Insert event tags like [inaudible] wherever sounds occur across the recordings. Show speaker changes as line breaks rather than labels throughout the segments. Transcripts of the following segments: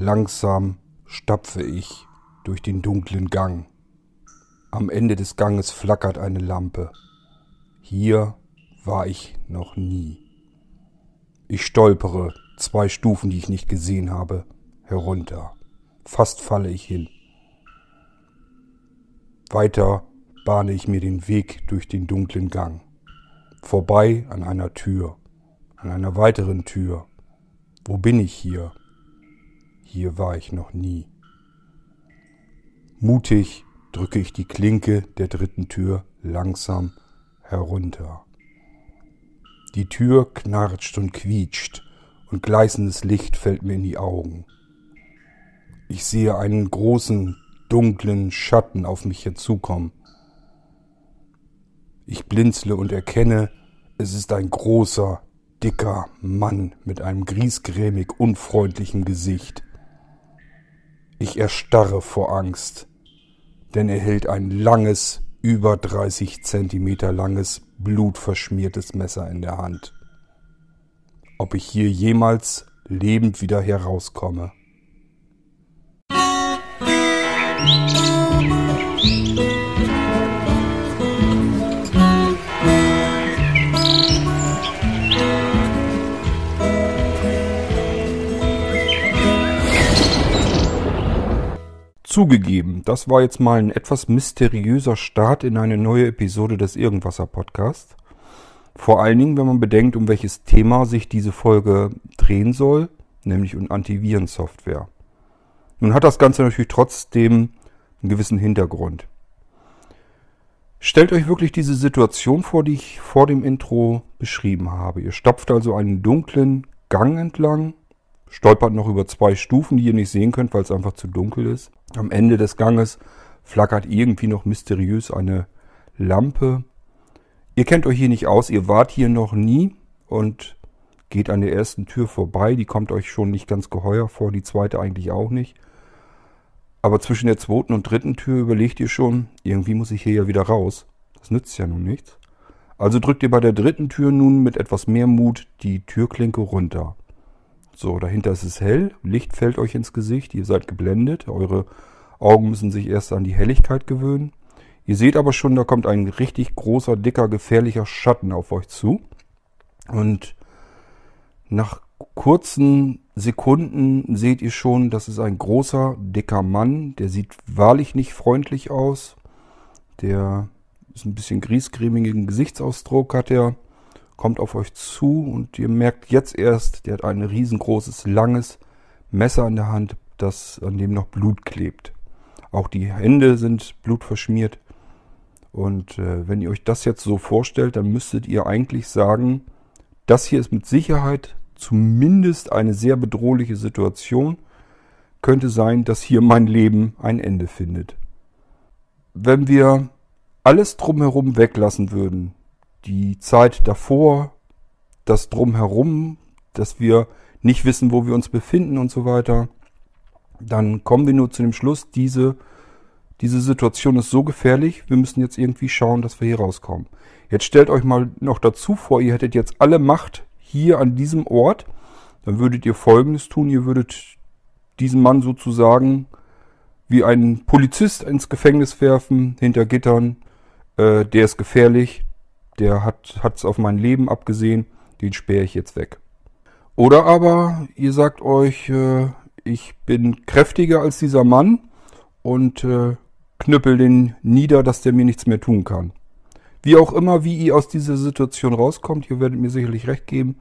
Langsam stapfe ich durch den dunklen Gang. Am Ende des Ganges flackert eine Lampe. Hier war ich noch nie. Ich stolpere zwei Stufen, die ich nicht gesehen habe, herunter. Fast falle ich hin. Weiter bahne ich mir den Weg durch den dunklen Gang. Vorbei an einer Tür, an einer weiteren Tür. Wo bin ich hier? Hier war ich noch nie. Mutig drücke ich die Klinke der dritten Tür langsam herunter. Die Tür knarscht und quietscht und gleißendes Licht fällt mir in die Augen. Ich sehe einen großen, dunklen Schatten auf mich herzukommen. Ich blinzle und erkenne, es ist ein großer, dicker Mann mit einem griesgrämig unfreundlichen Gesicht. Ich erstarre vor Angst, denn er hält ein langes, über 30 Zentimeter langes, blutverschmiertes Messer in der Hand. Ob ich hier jemals lebend wieder herauskomme. Zugegeben, das war jetzt mal ein etwas mysteriöser Start in eine neue Episode des Irgendwasser Podcast. Vor allen Dingen, wenn man bedenkt, um welches Thema sich diese Folge drehen soll, nämlich um Antivirensoftware. Nun hat das Ganze natürlich trotzdem einen gewissen Hintergrund. Stellt euch wirklich diese Situation vor, die ich vor dem Intro beschrieben habe. Ihr stapft also einen dunklen Gang entlang, stolpert noch über zwei Stufen, die ihr nicht sehen könnt, weil es einfach zu dunkel ist. Am Ende des Ganges flackert irgendwie noch mysteriös eine Lampe. Ihr kennt euch hier nicht aus, ihr wart hier noch nie und geht an der ersten Tür vorbei. Die kommt euch schon nicht ganz geheuer vor, die zweite eigentlich auch nicht. Aber zwischen der zweiten und dritten Tür überlegt ihr schon, irgendwie muss ich hier ja wieder raus. Das nützt ja nun nichts. Also drückt ihr bei der dritten Tür nun mit etwas mehr Mut die Türklinke runter. So, dahinter ist es hell, Licht fällt euch ins Gesicht, ihr seid geblendet, eure Augen müssen sich erst an die Helligkeit gewöhnen. Ihr seht aber schon, da kommt ein richtig großer, dicker, gefährlicher Schatten auf euch zu. Und nach kurzen Sekunden seht ihr schon, das ist ein großer, dicker Mann. Der sieht wahrlich nicht freundlich aus. Der ist ein bisschen griesgrämigen Gesichtsausdruck hat er kommt auf euch zu und ihr merkt jetzt erst, der hat ein riesengroßes, langes Messer in der Hand, das an dem noch Blut klebt. Auch die Hände sind blutverschmiert. Und äh, wenn ihr euch das jetzt so vorstellt, dann müsstet ihr eigentlich sagen, das hier ist mit Sicherheit zumindest eine sehr bedrohliche Situation. Könnte sein, dass hier mein Leben ein Ende findet. Wenn wir alles drumherum weglassen würden, die Zeit davor, das drumherum, dass wir nicht wissen, wo wir uns befinden und so weiter, dann kommen wir nur zu dem Schluss, diese, diese Situation ist so gefährlich, wir müssen jetzt irgendwie schauen, dass wir hier rauskommen. Jetzt stellt euch mal noch dazu vor, ihr hättet jetzt alle Macht hier an diesem Ort, dann würdet ihr Folgendes tun, ihr würdet diesen Mann sozusagen wie einen Polizist ins Gefängnis werfen, hinter Gittern, äh, der ist gefährlich, der hat es auf mein Leben abgesehen, den sperre ich jetzt weg. Oder aber ihr sagt euch, äh, ich bin kräftiger als dieser Mann und äh, knüppel den nieder, dass der mir nichts mehr tun kann. Wie auch immer, wie ihr aus dieser Situation rauskommt, ihr werdet mir sicherlich recht geben,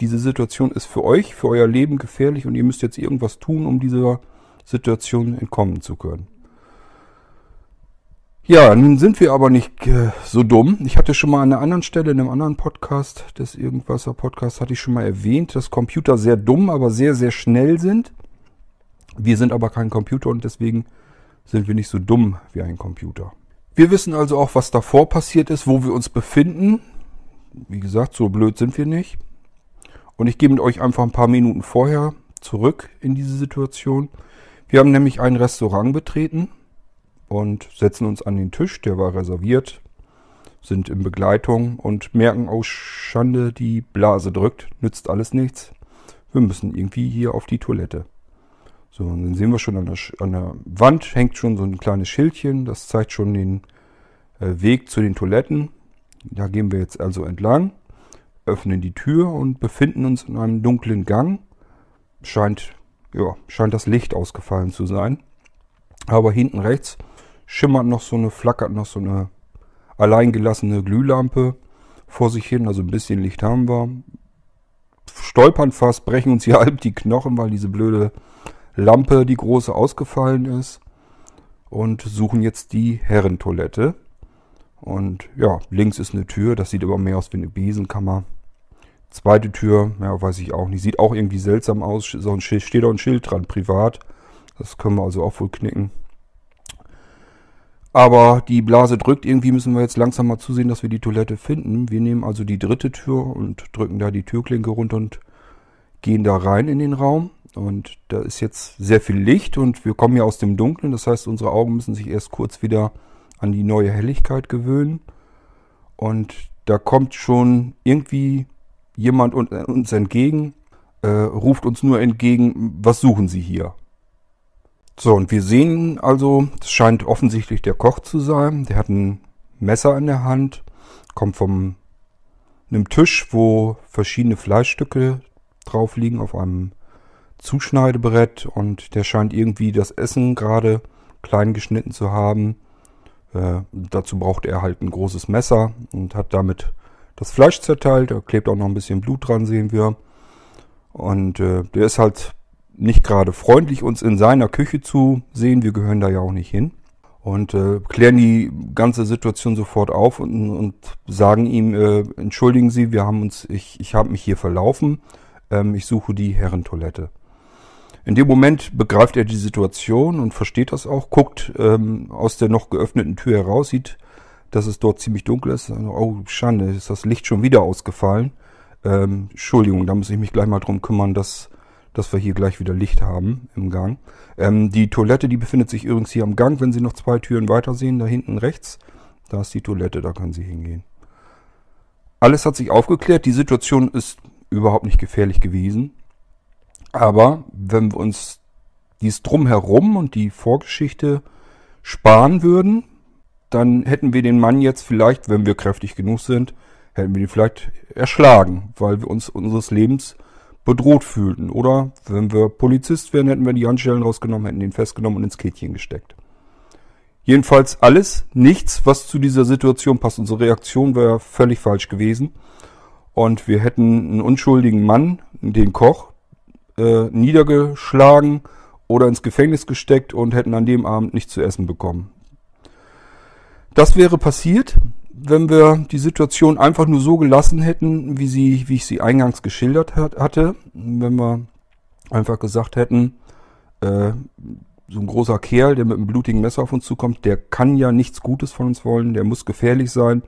diese Situation ist für euch, für euer Leben gefährlich und ihr müsst jetzt irgendwas tun, um dieser Situation entkommen zu können. Ja, nun sind wir aber nicht äh, so dumm. Ich hatte schon mal an einer anderen Stelle, in einem anderen Podcast, des Irgendwasser Podcast, hatte ich schon mal erwähnt, dass Computer sehr dumm, aber sehr, sehr schnell sind. Wir sind aber kein Computer und deswegen sind wir nicht so dumm wie ein Computer. Wir wissen also auch, was davor passiert ist, wo wir uns befinden. Wie gesagt, so blöd sind wir nicht. Und ich gehe mit euch einfach ein paar Minuten vorher zurück in diese Situation. Wir haben nämlich ein Restaurant betreten und setzen uns an den Tisch, der war reserviert, sind in Begleitung und merken, oh Schande, die Blase drückt, nützt alles nichts. Wir müssen irgendwie hier auf die Toilette. So, und dann sehen wir schon an der, an der Wand hängt schon so ein kleines Schildchen. Das zeigt schon den äh, Weg zu den Toiletten. Da gehen wir jetzt also entlang, öffnen die Tür und befinden uns in einem dunklen Gang. Scheint, ja, scheint das Licht ausgefallen zu sein. Aber hinten rechts schimmert noch so eine, flackert noch so eine alleingelassene Glühlampe vor sich hin. Also ein bisschen Licht haben wir. Stolpern fast, brechen uns hier [laughs] halb die Knochen, weil diese blöde Lampe, die große, ausgefallen ist. Und suchen jetzt die Herrentoilette. Und ja, links ist eine Tür, das sieht aber mehr aus wie eine Besenkammer. Zweite Tür, ja, weiß ich auch nicht. Sieht auch irgendwie seltsam aus. So ein Schild, steht auch ein Schild dran, privat. Das können wir also auch wohl knicken. Aber die Blase drückt. Irgendwie müssen wir jetzt langsam mal zusehen, dass wir die Toilette finden. Wir nehmen also die dritte Tür und drücken da die Türklinke runter und gehen da rein in den Raum. Und da ist jetzt sehr viel Licht und wir kommen ja aus dem Dunkeln. Das heißt, unsere Augen müssen sich erst kurz wieder an die neue Helligkeit gewöhnen. Und da kommt schon irgendwie jemand uns entgegen, äh, ruft uns nur entgegen, was suchen Sie hier? So, und wir sehen also, es scheint offensichtlich der Koch zu sein. Der hat ein Messer in der Hand, kommt vom einem Tisch, wo verschiedene Fleischstücke drauf liegen auf einem Zuschneidebrett und der scheint irgendwie das Essen gerade klein geschnitten zu haben. Äh, dazu braucht er halt ein großes Messer und hat damit das Fleisch zerteilt. Da klebt auch noch ein bisschen Blut dran, sehen wir. Und äh, der ist halt nicht gerade freundlich, uns in seiner Küche zu sehen. Wir gehören da ja auch nicht hin. Und äh, klären die ganze Situation sofort auf und, und sagen ihm, äh, entschuldigen Sie, wir haben uns, ich, ich habe mich hier verlaufen. Ähm, ich suche die Herrentoilette. In dem Moment begreift er die Situation und versteht das auch, guckt ähm, aus der noch geöffneten Tür heraus, sieht, dass es dort ziemlich dunkel ist. Oh, Schande, ist das Licht schon wieder ausgefallen. Ähm, Entschuldigung, da muss ich mich gleich mal drum kümmern, dass dass wir hier gleich wieder Licht haben im Gang. Ähm, die Toilette, die befindet sich übrigens hier am Gang, wenn Sie noch zwei Türen weiter sehen, da hinten rechts. Da ist die Toilette, da können Sie hingehen. Alles hat sich aufgeklärt, die Situation ist überhaupt nicht gefährlich gewesen. Aber wenn wir uns dies drumherum und die Vorgeschichte sparen würden, dann hätten wir den Mann jetzt vielleicht, wenn wir kräftig genug sind, hätten wir ihn vielleicht erschlagen, weil wir uns unseres Lebens bedroht fühlten. Oder wenn wir Polizist wären, hätten wir die Handschellen rausgenommen, hätten ihn festgenommen und ins Kettchen gesteckt. Jedenfalls alles, nichts, was zu dieser Situation passt. Unsere Reaktion wäre völlig falsch gewesen. Und wir hätten einen unschuldigen Mann, den Koch, äh, niedergeschlagen oder ins Gefängnis gesteckt und hätten an dem Abend nichts zu essen bekommen. Das wäre passiert, wenn wir die Situation einfach nur so gelassen hätten, wie, sie, wie ich sie eingangs geschildert hat, hatte, wenn wir einfach gesagt hätten, äh, so ein großer Kerl, der mit einem blutigen Messer auf uns zukommt, der kann ja nichts Gutes von uns wollen, der muss gefährlich sein.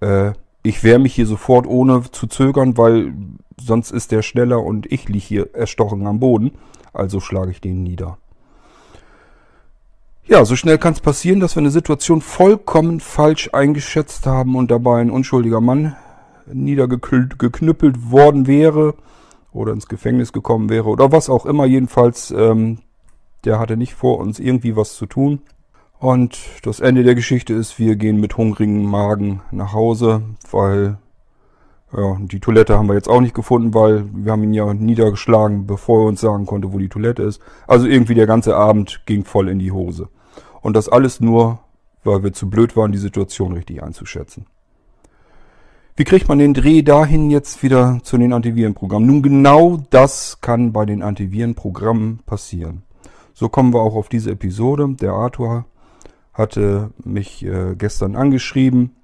Äh, ich wehre mich hier sofort ohne zu zögern, weil sonst ist der schneller und ich liege hier erstochen am Boden. Also schlage ich den nieder. Ja, so schnell kann es passieren, dass wir eine Situation vollkommen falsch eingeschätzt haben und dabei ein unschuldiger Mann niedergeknüppelt worden wäre oder ins Gefängnis gekommen wäre oder was auch immer. Jedenfalls, ähm, der hatte nicht vor, uns irgendwie was zu tun. Und das Ende der Geschichte ist, wir gehen mit hungrigem Magen nach Hause, weil ja, die Toilette haben wir jetzt auch nicht gefunden, weil wir haben ihn ja niedergeschlagen, bevor er uns sagen konnte, wo die Toilette ist. Also irgendwie der ganze Abend ging voll in die Hose. Und das alles nur, weil wir zu blöd waren, die Situation richtig einzuschätzen. Wie kriegt man den Dreh dahin jetzt wieder zu den Antivirenprogrammen? Nun genau das kann bei den Antivirenprogrammen passieren. So kommen wir auch auf diese Episode. Der Arthur hatte mich äh, gestern angeschrieben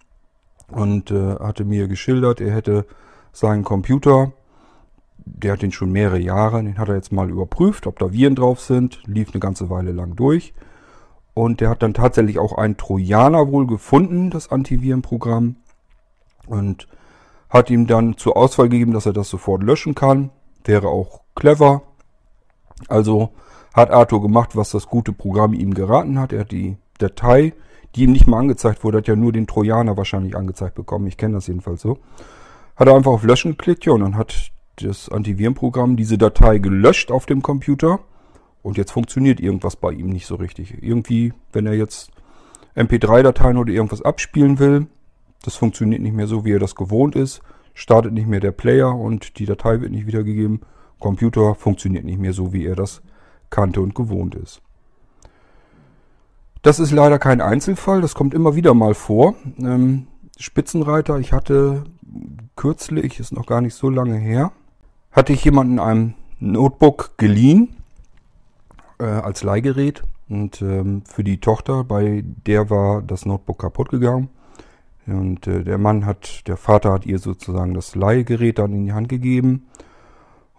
und äh, hatte mir geschildert, er hätte seinen Computer, der hat den schon mehrere Jahre, den hat er jetzt mal überprüft, ob da Viren drauf sind, lief eine ganze Weile lang durch und der hat dann tatsächlich auch einen Trojaner wohl gefunden, das Antivirenprogramm. Und hat ihm dann zur Auswahl gegeben, dass er das sofort löschen kann. Wäre auch clever. Also hat Arthur gemacht, was das gute Programm ihm geraten hat. Er hat die Datei, die ihm nicht mal angezeigt wurde, hat ja nur den Trojaner wahrscheinlich angezeigt bekommen. Ich kenne das jedenfalls so. Hat er einfach auf Löschen geklickt, ja, und dann hat das Antivirenprogramm diese Datei gelöscht auf dem Computer Und jetzt funktioniert irgendwas bei ihm nicht so richtig. Irgendwie, wenn er jetzt MP3-Dateien oder irgendwas abspielen will, das funktioniert nicht mehr so, wie er das gewohnt ist. Startet nicht mehr der Player und die Datei wird nicht wiedergegeben. Computer funktioniert nicht mehr so, wie er das kannte und gewohnt ist. Das ist leider kein Einzelfall, das kommt immer wieder mal vor. Ähm, Spitzenreiter, ich hatte kürzlich, ist noch gar nicht so lange her, hatte ich jemanden einem Notebook geliehen äh, als Leihgerät und ähm, für die Tochter, bei der war das Notebook kaputt gegangen. Und äh, der Mann hat, der Vater hat ihr sozusagen das Leihgerät dann in die Hand gegeben.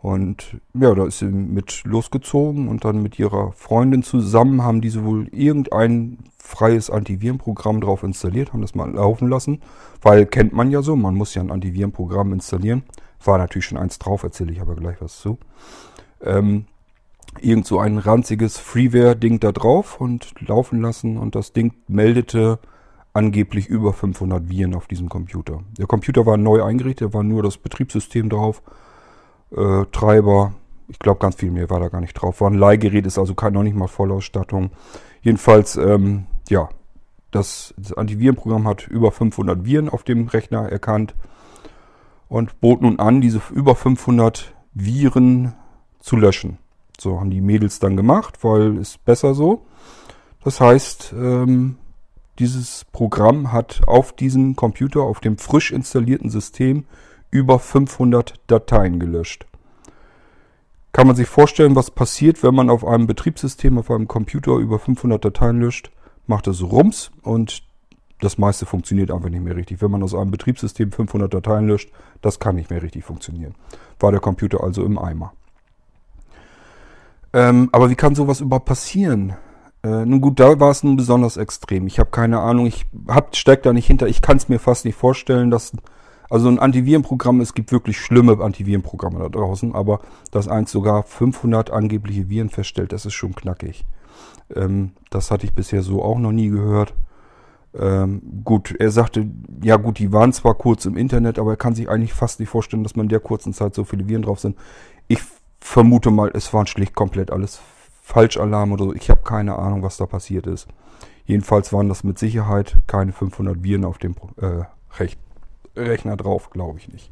Und ja, da ist sie mit losgezogen und dann mit ihrer Freundin zusammen haben diese wohl irgendein freies Antivirenprogramm drauf installiert, haben das mal laufen lassen, weil kennt man ja so, man muss ja ein Antivirenprogramm installieren. War natürlich schon eins drauf, erzähle ich aber gleich was zu. Ähm, irgend so ein ranziges Freeware-Ding da drauf und laufen lassen und das Ding meldete angeblich über 500 Viren auf diesem Computer. Der Computer war neu eingerichtet, da war nur das Betriebssystem drauf äh, Treiber. Ich glaube, ganz viel mehr war da gar nicht drauf. War ein Leihgerät, ist also kein, noch nicht mal Vollausstattung. Jedenfalls, ähm, ja, das, das Antivirenprogramm hat über 500 Viren auf dem Rechner erkannt und bot nun an, diese über 500 Viren zu löschen. So haben die Mädels dann gemacht, weil es besser so. Das heißt, ähm, dieses Programm hat auf diesem Computer, auf dem frisch installierten System über 500 Dateien gelöscht. Kann man sich vorstellen, was passiert, wenn man auf einem Betriebssystem, auf einem Computer über 500 Dateien löscht? Macht es Rums und das meiste funktioniert einfach nicht mehr richtig. Wenn man aus einem Betriebssystem 500 Dateien löscht, das kann nicht mehr richtig funktionieren. War der Computer also im Eimer. Ähm, aber wie kann sowas überhaupt passieren? Äh, nun gut, da war es nun besonders extrem. Ich habe keine Ahnung, ich hab, da nicht hinter. Ich kann es mir fast nicht vorstellen, dass also ein Antivirenprogramm, es gibt wirklich schlimme Antivirenprogramme da draußen, aber dass eins sogar 500 angebliche Viren feststellt, das ist schon knackig. Ähm, das hatte ich bisher so auch noch nie gehört. Ähm, gut, er sagte, ja gut, die waren zwar kurz im Internet, aber er kann sich eigentlich fast nicht vorstellen, dass man in der kurzen Zeit so viele Viren drauf sind. Ich vermute mal, es waren schlicht komplett alles Falschalarm oder so. Ich habe keine Ahnung, was da passiert ist. Jedenfalls waren das mit Sicherheit keine 500 Viren auf dem äh, Recht Rechner drauf, glaube ich nicht.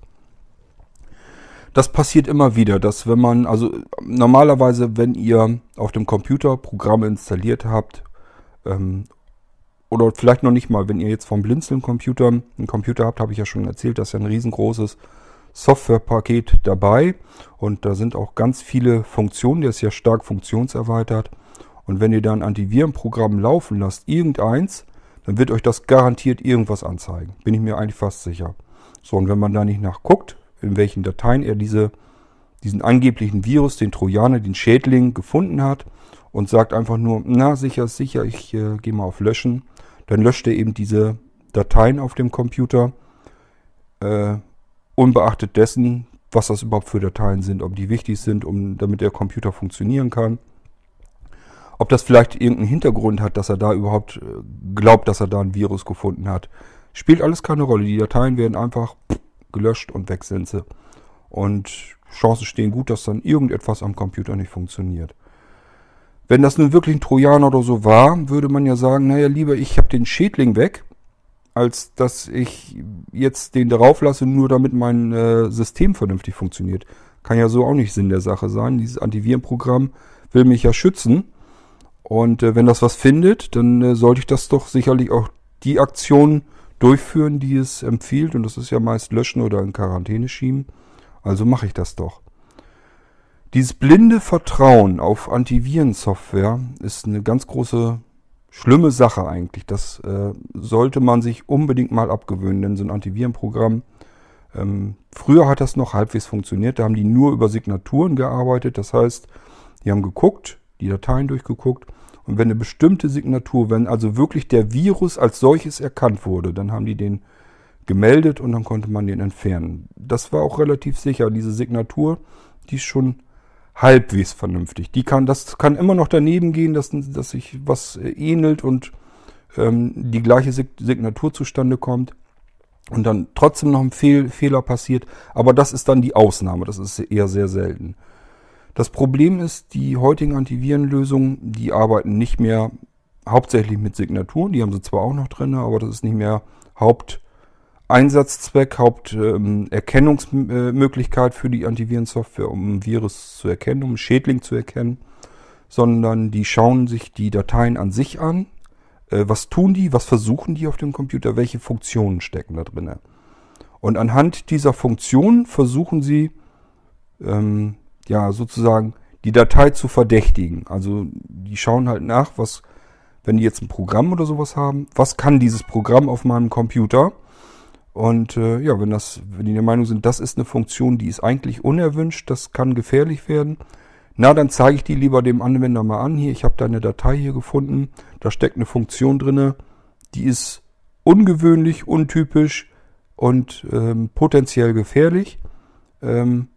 Das passiert immer wieder, dass wenn man, also normalerweise, wenn ihr auf dem Computer Programme installiert habt, ähm, oder vielleicht noch nicht mal, wenn ihr jetzt vom Blinzeln-Computer einen Computer habt, habe ich ja schon erzählt, dass ja ein riesengroßes Softwarepaket dabei und da sind auch ganz viele Funktionen, der ist ja stark funktionserweitert. Und wenn ihr dann Antivirenprogramm laufen lasst, irgendeins, dann wird euch das garantiert irgendwas anzeigen. Bin ich mir eigentlich fast sicher. So, und wenn man da nicht nachguckt, in welchen Dateien er diese, diesen angeblichen Virus, den Trojaner, den Schädling gefunden hat und sagt einfach nur, na sicher sicher, ich äh, gehe mal auf Löschen, dann löscht er eben diese Dateien auf dem Computer, äh, unbeachtet dessen, was das überhaupt für Dateien sind, ob die wichtig sind, um, damit der Computer funktionieren kann. Ob das vielleicht irgendeinen Hintergrund hat, dass er da überhaupt äh, glaubt, dass er da ein Virus gefunden hat, spielt alles keine Rolle. Die Dateien werden einfach gelöscht und weg sind sie. Und Chancen stehen gut, dass dann irgendetwas am Computer nicht funktioniert. Wenn das nun wirklich ein Trojaner oder so war, würde man ja sagen, naja, lieber ich habe den Schädling weg, als dass ich jetzt den darauf lasse, nur damit mein äh, System vernünftig funktioniert. Kann ja so auch nicht Sinn der Sache sein. Dieses Antivirenprogramm will mich ja schützen. Und äh, wenn das was findet, dann äh, sollte ich das doch sicherlich auch die Aktion durchführen, die es empfiehlt. Und das ist ja meist löschen oder in Quarantäne schieben. Also mache ich das doch. Dieses blinde Vertrauen auf Antivirensoftware ist eine ganz große, schlimme Sache eigentlich. Das äh, sollte man sich unbedingt mal abgewöhnen, denn so ein Antivirenprogramm, ähm, früher hat das noch halbwegs funktioniert. Da haben die nur über Signaturen gearbeitet. Das heißt, die haben geguckt, die Dateien durchgeguckt und wenn eine bestimmte Signatur, wenn also wirklich der Virus als solches erkannt wurde, dann haben die den gemeldet und dann konnte man den entfernen. Das war auch relativ sicher. Diese Signatur, die ist schon halbwegs vernünftig. Die kann, das kann immer noch daneben gehen, dass, dass sich was ähnelt und ähm, die gleiche Signatur zustande kommt und dann trotzdem noch ein Fehl, Fehler passiert. Aber das ist dann die Ausnahme. Das ist eher sehr selten. Das Problem ist, die heutigen Antivirenlösungen, die arbeiten nicht mehr hauptsächlich mit Signaturen. Die haben sie zwar auch noch drin, aber das ist nicht mehr Haupteinsatzzweck, Haupterkennungsmöglichkeit für die Antivirensoftware, um ein Virus zu erkennen, um einen Schädling zu erkennen, sondern die schauen sich die Dateien an sich an. Äh, was tun die? Was versuchen die auf dem Computer? Welche Funktionen stecken da drin? Und anhand dieser Funktionen versuchen sie, ähm, ja, sozusagen die Datei zu verdächtigen. Also die schauen halt nach, was wenn die jetzt ein Programm oder sowas haben, was kann dieses Programm auf meinem Computer? Und äh, ja, wenn das, wenn die der Meinung sind, das ist eine Funktion, die ist eigentlich unerwünscht, das kann gefährlich werden, na, dann zeige ich die lieber dem Anwender mal an. Hier, ich habe da eine Datei hier gefunden, da steckt eine Funktion drinne, die ist ungewöhnlich, untypisch und ähm, potenziell gefährlich. Ähm,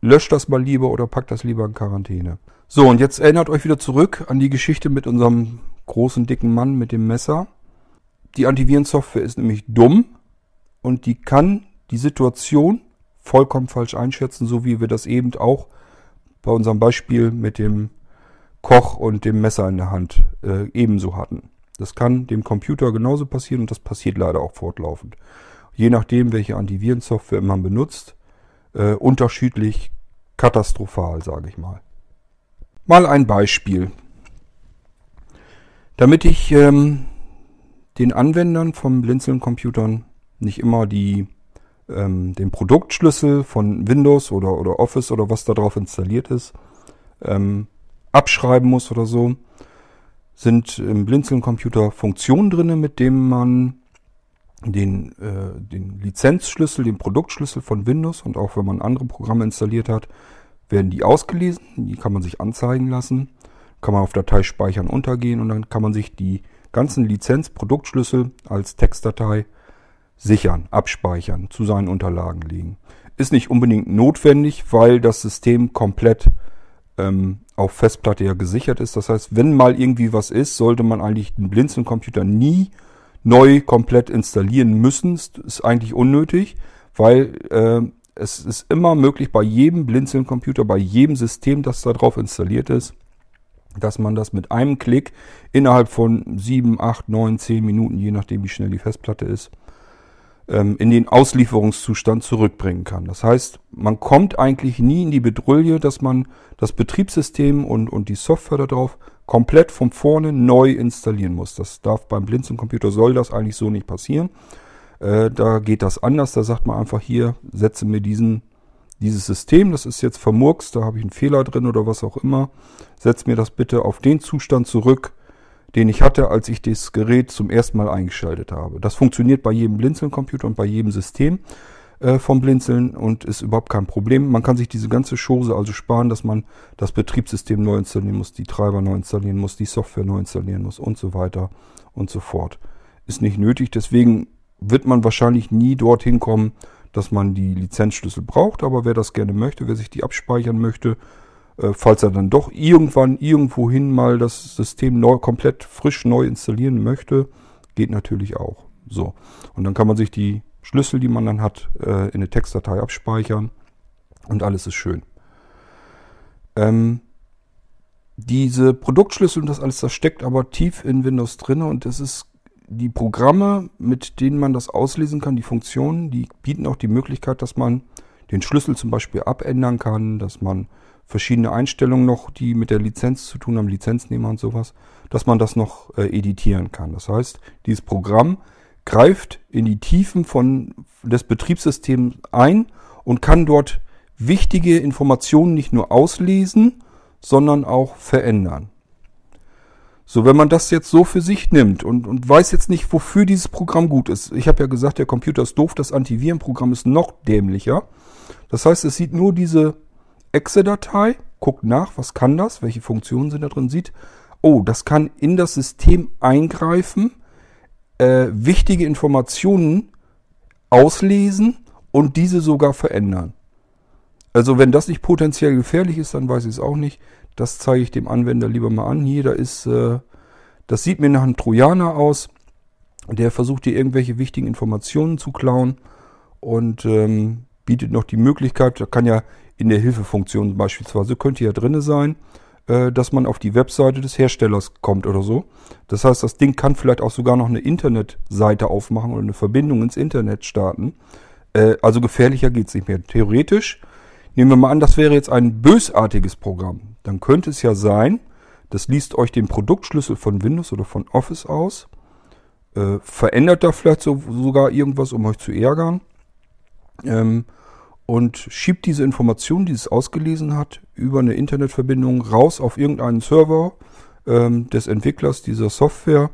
löscht das mal lieber oder packt das lieber in Quarantäne. So, und jetzt erinnert euch wieder zurück an die Geschichte mit unserem großen, dicken Mann mit dem Messer. Die Antivirensoftware ist nämlich dumm und die kann die Situation vollkommen falsch einschätzen, so wie wir das eben auch bei unserem Beispiel mit dem Koch und dem Messer in der Hand äh, ebenso hatten. Das kann dem Computer genauso passieren und das passiert leider auch fortlaufend. Je nachdem, welche Antivirensoftware man benutzt, äh, unterschiedlich katastrophal, sage ich mal. Mal ein Beispiel. Damit ich ähm, den Anwendern von Blinzeln-Computern nicht immer die, ähm, den Produktschlüssel von Windows oder, oder Office oder was da drauf installiert ist, ähm, abschreiben muss oder so, sind im Blinzeln-Computer Funktionen drin, mit denen man den, äh, den Lizenzschlüssel, den Produktschlüssel von Windows und auch wenn man andere Programme installiert hat, werden die ausgelesen. Die kann man sich anzeigen lassen kann man auf Datei speichern untergehen und dann kann man sich die ganzen Lizenz-Produktschlüssel als Textdatei sichern, abspeichern, zu seinen Unterlagen legen. Ist nicht unbedingt notwendig, weil das System komplett ähm, auf Festplatte ja gesichert ist. Das heißt, wenn mal irgendwie was ist, sollte man eigentlich den Blinzeln-Computer nie neu komplett installieren müssen. Ist eigentlich unnötig, weil äh, es ist immer möglich bei jedem Blinzeln-Computer, bei jedem System, das da drauf installiert ist, dass man das mit einem Klick innerhalb von 7, 8, 9, 10 Minuten, je nachdem wie schnell die Festplatte ist, ähm, in den Auslieferungszustand zurückbringen kann. Das heißt, man kommt eigentlich nie in die Bedrulle, dass man das Betriebssystem und, und die Software darauf komplett von vorne neu installieren muss. Das darf beim Blinzeln-Computer soll das eigentlich so nicht passieren. Äh, da geht das anders. Da sagt man einfach hier, setze mir diesen dieses System, das ist jetzt vermurkst, da habe ich einen Fehler drin oder was auch immer, setz mir das bitte auf den Zustand zurück, den ich hatte, als ich das Gerät zum ersten Mal eingeschaltet habe. Das funktioniert bei jedem Blinzeln-Computer und bei jedem System äh, vom Blinzeln und ist überhaupt kein Problem. Man kann sich diese ganze Chose also sparen, dass man das Betriebssystem neu installieren muss, die Treiber neu installieren muss, die Software neu installieren muss und so weiter und so fort. Ist nicht nötig, deswegen wird man wahrscheinlich nie dorthin kommen, dass man die Lizenzschlüssel braucht, aber wer das gerne möchte, wer sich die abspeichern möchte, äh, falls er dann doch irgendwann irgendwohin mal das System neu, komplett frisch neu installieren möchte, geht natürlich auch. So. Und dann kann man sich die Schlüssel, die man dann hat, äh, in eine Textdatei abspeichern und alles ist schön. Ähm, diese Produktschlüssel und das alles, das steckt aber tief in Windows drin und es ist die Programme, mit denen man das auslesen kann, die Funktionen, die bieten auch die Möglichkeit, dass man den Schlüssel zum Beispiel abändern kann, dass man verschiedene Einstellungen noch, die mit der Lizenz zu tun haben, Lizenznehmer und sowas, dass man das noch äh, editieren kann. Das heißt, dieses Programm greift in die Tiefen von, des Betriebssystems ein und kann dort wichtige Informationen nicht nur auslesen, sondern auch verändern. So, wenn man das jetzt so für sich nimmt und, und weiß jetzt nicht, wofür dieses Programm gut ist. Ich habe ja gesagt, der Computer ist doof, das Antivirenprogramm ist noch dämlicher. Das heißt, es sieht nur diese Exe-Datei, guckt nach, was kann das, welche Funktionen sind da drin, sieht, oh, das kann in das System eingreifen, äh, wichtige Informationen auslesen und diese sogar verändern. Also wenn das nicht potenziell gefährlich ist, dann weiß ich es auch nicht. Das zeige ich dem Anwender lieber mal an. Hier, da ist, äh, das sieht mir nach einem Trojaner aus. Der versucht dir irgendwelche wichtigen Informationen zu klauen und ähm, bietet noch die Möglichkeit, da kann ja in der Hilfefunktion beispielsweise könnte ja drinne sein, äh, dass man auf die Webseite des Herstellers kommt oder so. Das heißt, das Ding kann vielleicht auch sogar noch eine Internetseite aufmachen oder eine Verbindung ins Internet starten. Äh, also gefährlicher geht's nicht mehr. Theoretisch, nehmen wir mal an, das wäre jetzt ein bösartiges Programm. Dann könnte es ja sein, das liest euch den Produktschlüssel von Windows oder von Office aus, äh, verändert da vielleicht so, sogar irgendwas, um euch zu ärgern. Ähm, und schiebt diese Information, die es ausgelesen hat, über eine Internetverbindung raus auf irgendeinen Server ähm, des Entwicklers dieser Software,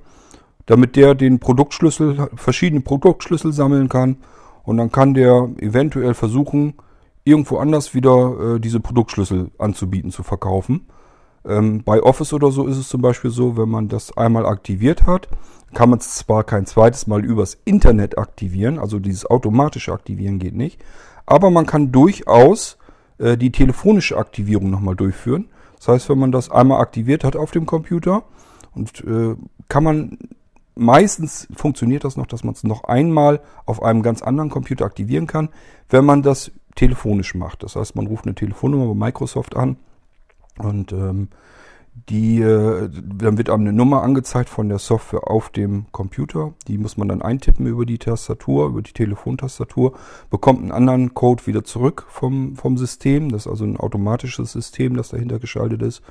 damit der den Produktschlüssel, verschiedene Produktschlüssel sammeln kann. Und dann kann der eventuell versuchen, irgendwo anders wieder äh, diese Produktschlüssel anzubieten, zu verkaufen. Ähm, bei Office oder so ist es zum Beispiel so, wenn man das einmal aktiviert hat, kann man es zwar kein zweites Mal übers Internet aktivieren, also dieses automatische Aktivieren geht nicht, aber man kann durchaus äh, die telefonische Aktivierung nochmal durchführen. Das heißt, wenn man das einmal aktiviert hat auf dem Computer und äh, kann man meistens funktioniert das noch, dass man es noch einmal auf einem ganz anderen Computer aktivieren kann, wenn man das telefonisch macht. Das heißt, man ruft eine Telefonnummer bei Microsoft an und ähm, die, äh, dann wird einem eine Nummer angezeigt von der Software auf dem Computer. Die muss man dann eintippen über die Tastatur, über die Telefontastatur, bekommt einen anderen Code wieder zurück vom, vom System. Das ist also ein automatisches System, das dahinter geschaltet ist.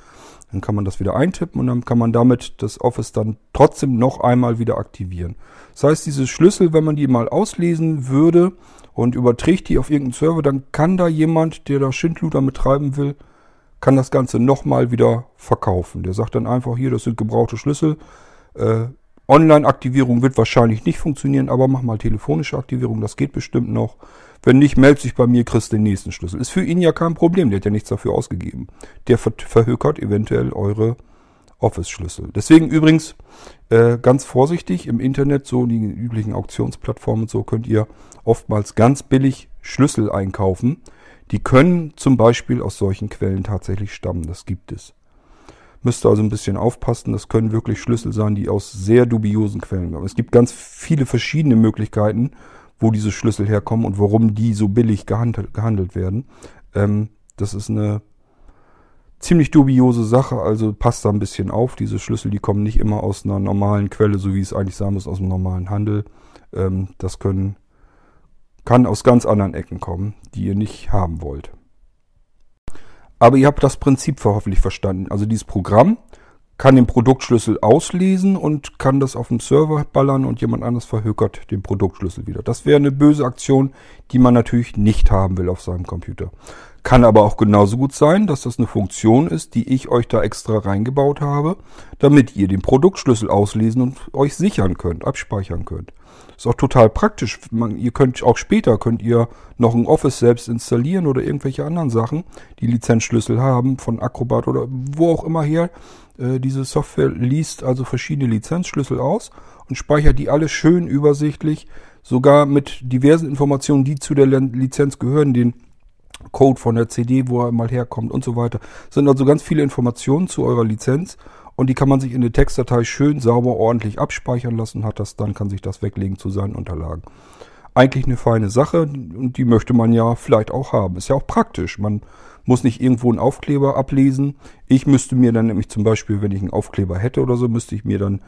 Dann kann man das wieder eintippen und dann kann man damit das Office dann trotzdem noch einmal wieder aktivieren. Das heißt, diese Schlüssel, wenn man die mal auslesen würde und überträgt die auf irgendeinen Server, dann kann da jemand, der da Schindluder betreiben will, kann das Ganze nochmal wieder verkaufen. Der sagt dann einfach, hier, das sind gebrauchte Schlüssel. Äh, Online-Aktivierung wird wahrscheinlich nicht funktionieren, aber mach mal telefonische Aktivierung, das geht bestimmt noch. Wenn nicht, meld dich bei mir, kriegst den nächsten Schlüssel. Ist für ihn ja kein Problem, der hat ja nichts dafür ausgegeben. Der ver verhökert eventuell eure Office-Schlüssel. Deswegen übrigens äh, ganz vorsichtig im Internet, so die üblichen Auktionsplattformen und so, könnt ihr oftmals ganz billig Schlüssel einkaufen die können zum Beispiel aus solchen Quellen tatsächlich stammen. Das gibt es. Müsst ihr also ein bisschen aufpassen. Das können wirklich Schlüssel sein, die aus sehr dubiosen Quellen kommen. Es gibt ganz viele verschiedene Möglichkeiten, wo diese Schlüssel herkommen und warum die so billig gehandelt, gehandelt werden. Ähm, das ist eine ziemlich dubiose Sache, also passt da ein bisschen auf. Diese Schlüssel, die kommen nicht immer aus einer normalen Quelle, so wie es eigentlich sein muss, aus dem normalen Handel. Ähm, das können kann aus ganz anderen Ecken kommen, die ihr nicht haben wollt. Aber ihr habt das Prinzip hoffentlich verstanden. Also dieses Programm kann den Produktschlüssel auslesen und kann das auf dem Server ballern und jemand anders verhökert den Produktschlüssel wieder. Das wäre eine böse Aktion, die man natürlich nicht haben will auf seinem Computer. Kann aber auch genauso gut sein, dass das eine Funktion ist, die ich euch da extra reingebaut habe, damit ihr den Produktschlüssel auslesen und euch sichern könnt, abspeichern könnt. Ist auch total praktisch. Man, ihr könnt auch später könnt ihr noch ein Office selbst installieren oder irgendwelche anderen Sachen, die Lizenzschlüssel haben von Acrobat oder wo auch immer her. Äh, diese Software liest also verschiedene Lizenzschlüssel aus und speichert die alle schön übersichtlich, sogar mit diversen Informationen, die zu der Lizenz gehören, den Code von der CD, wo er mal herkommt und so weiter. Das sind also ganz viele Informationen zu eurer Lizenz und die kann man sich in der Textdatei schön sauber ordentlich abspeichern lassen, hat das dann, kann sich das weglegen zu seinen Unterlagen. Eigentlich eine feine Sache und die möchte man ja vielleicht auch haben. Ist ja auch praktisch. Man muss nicht irgendwo einen Aufkleber ablesen. Ich müsste mir dann nämlich zum Beispiel, wenn ich einen Aufkleber hätte oder so, müsste ich mir dann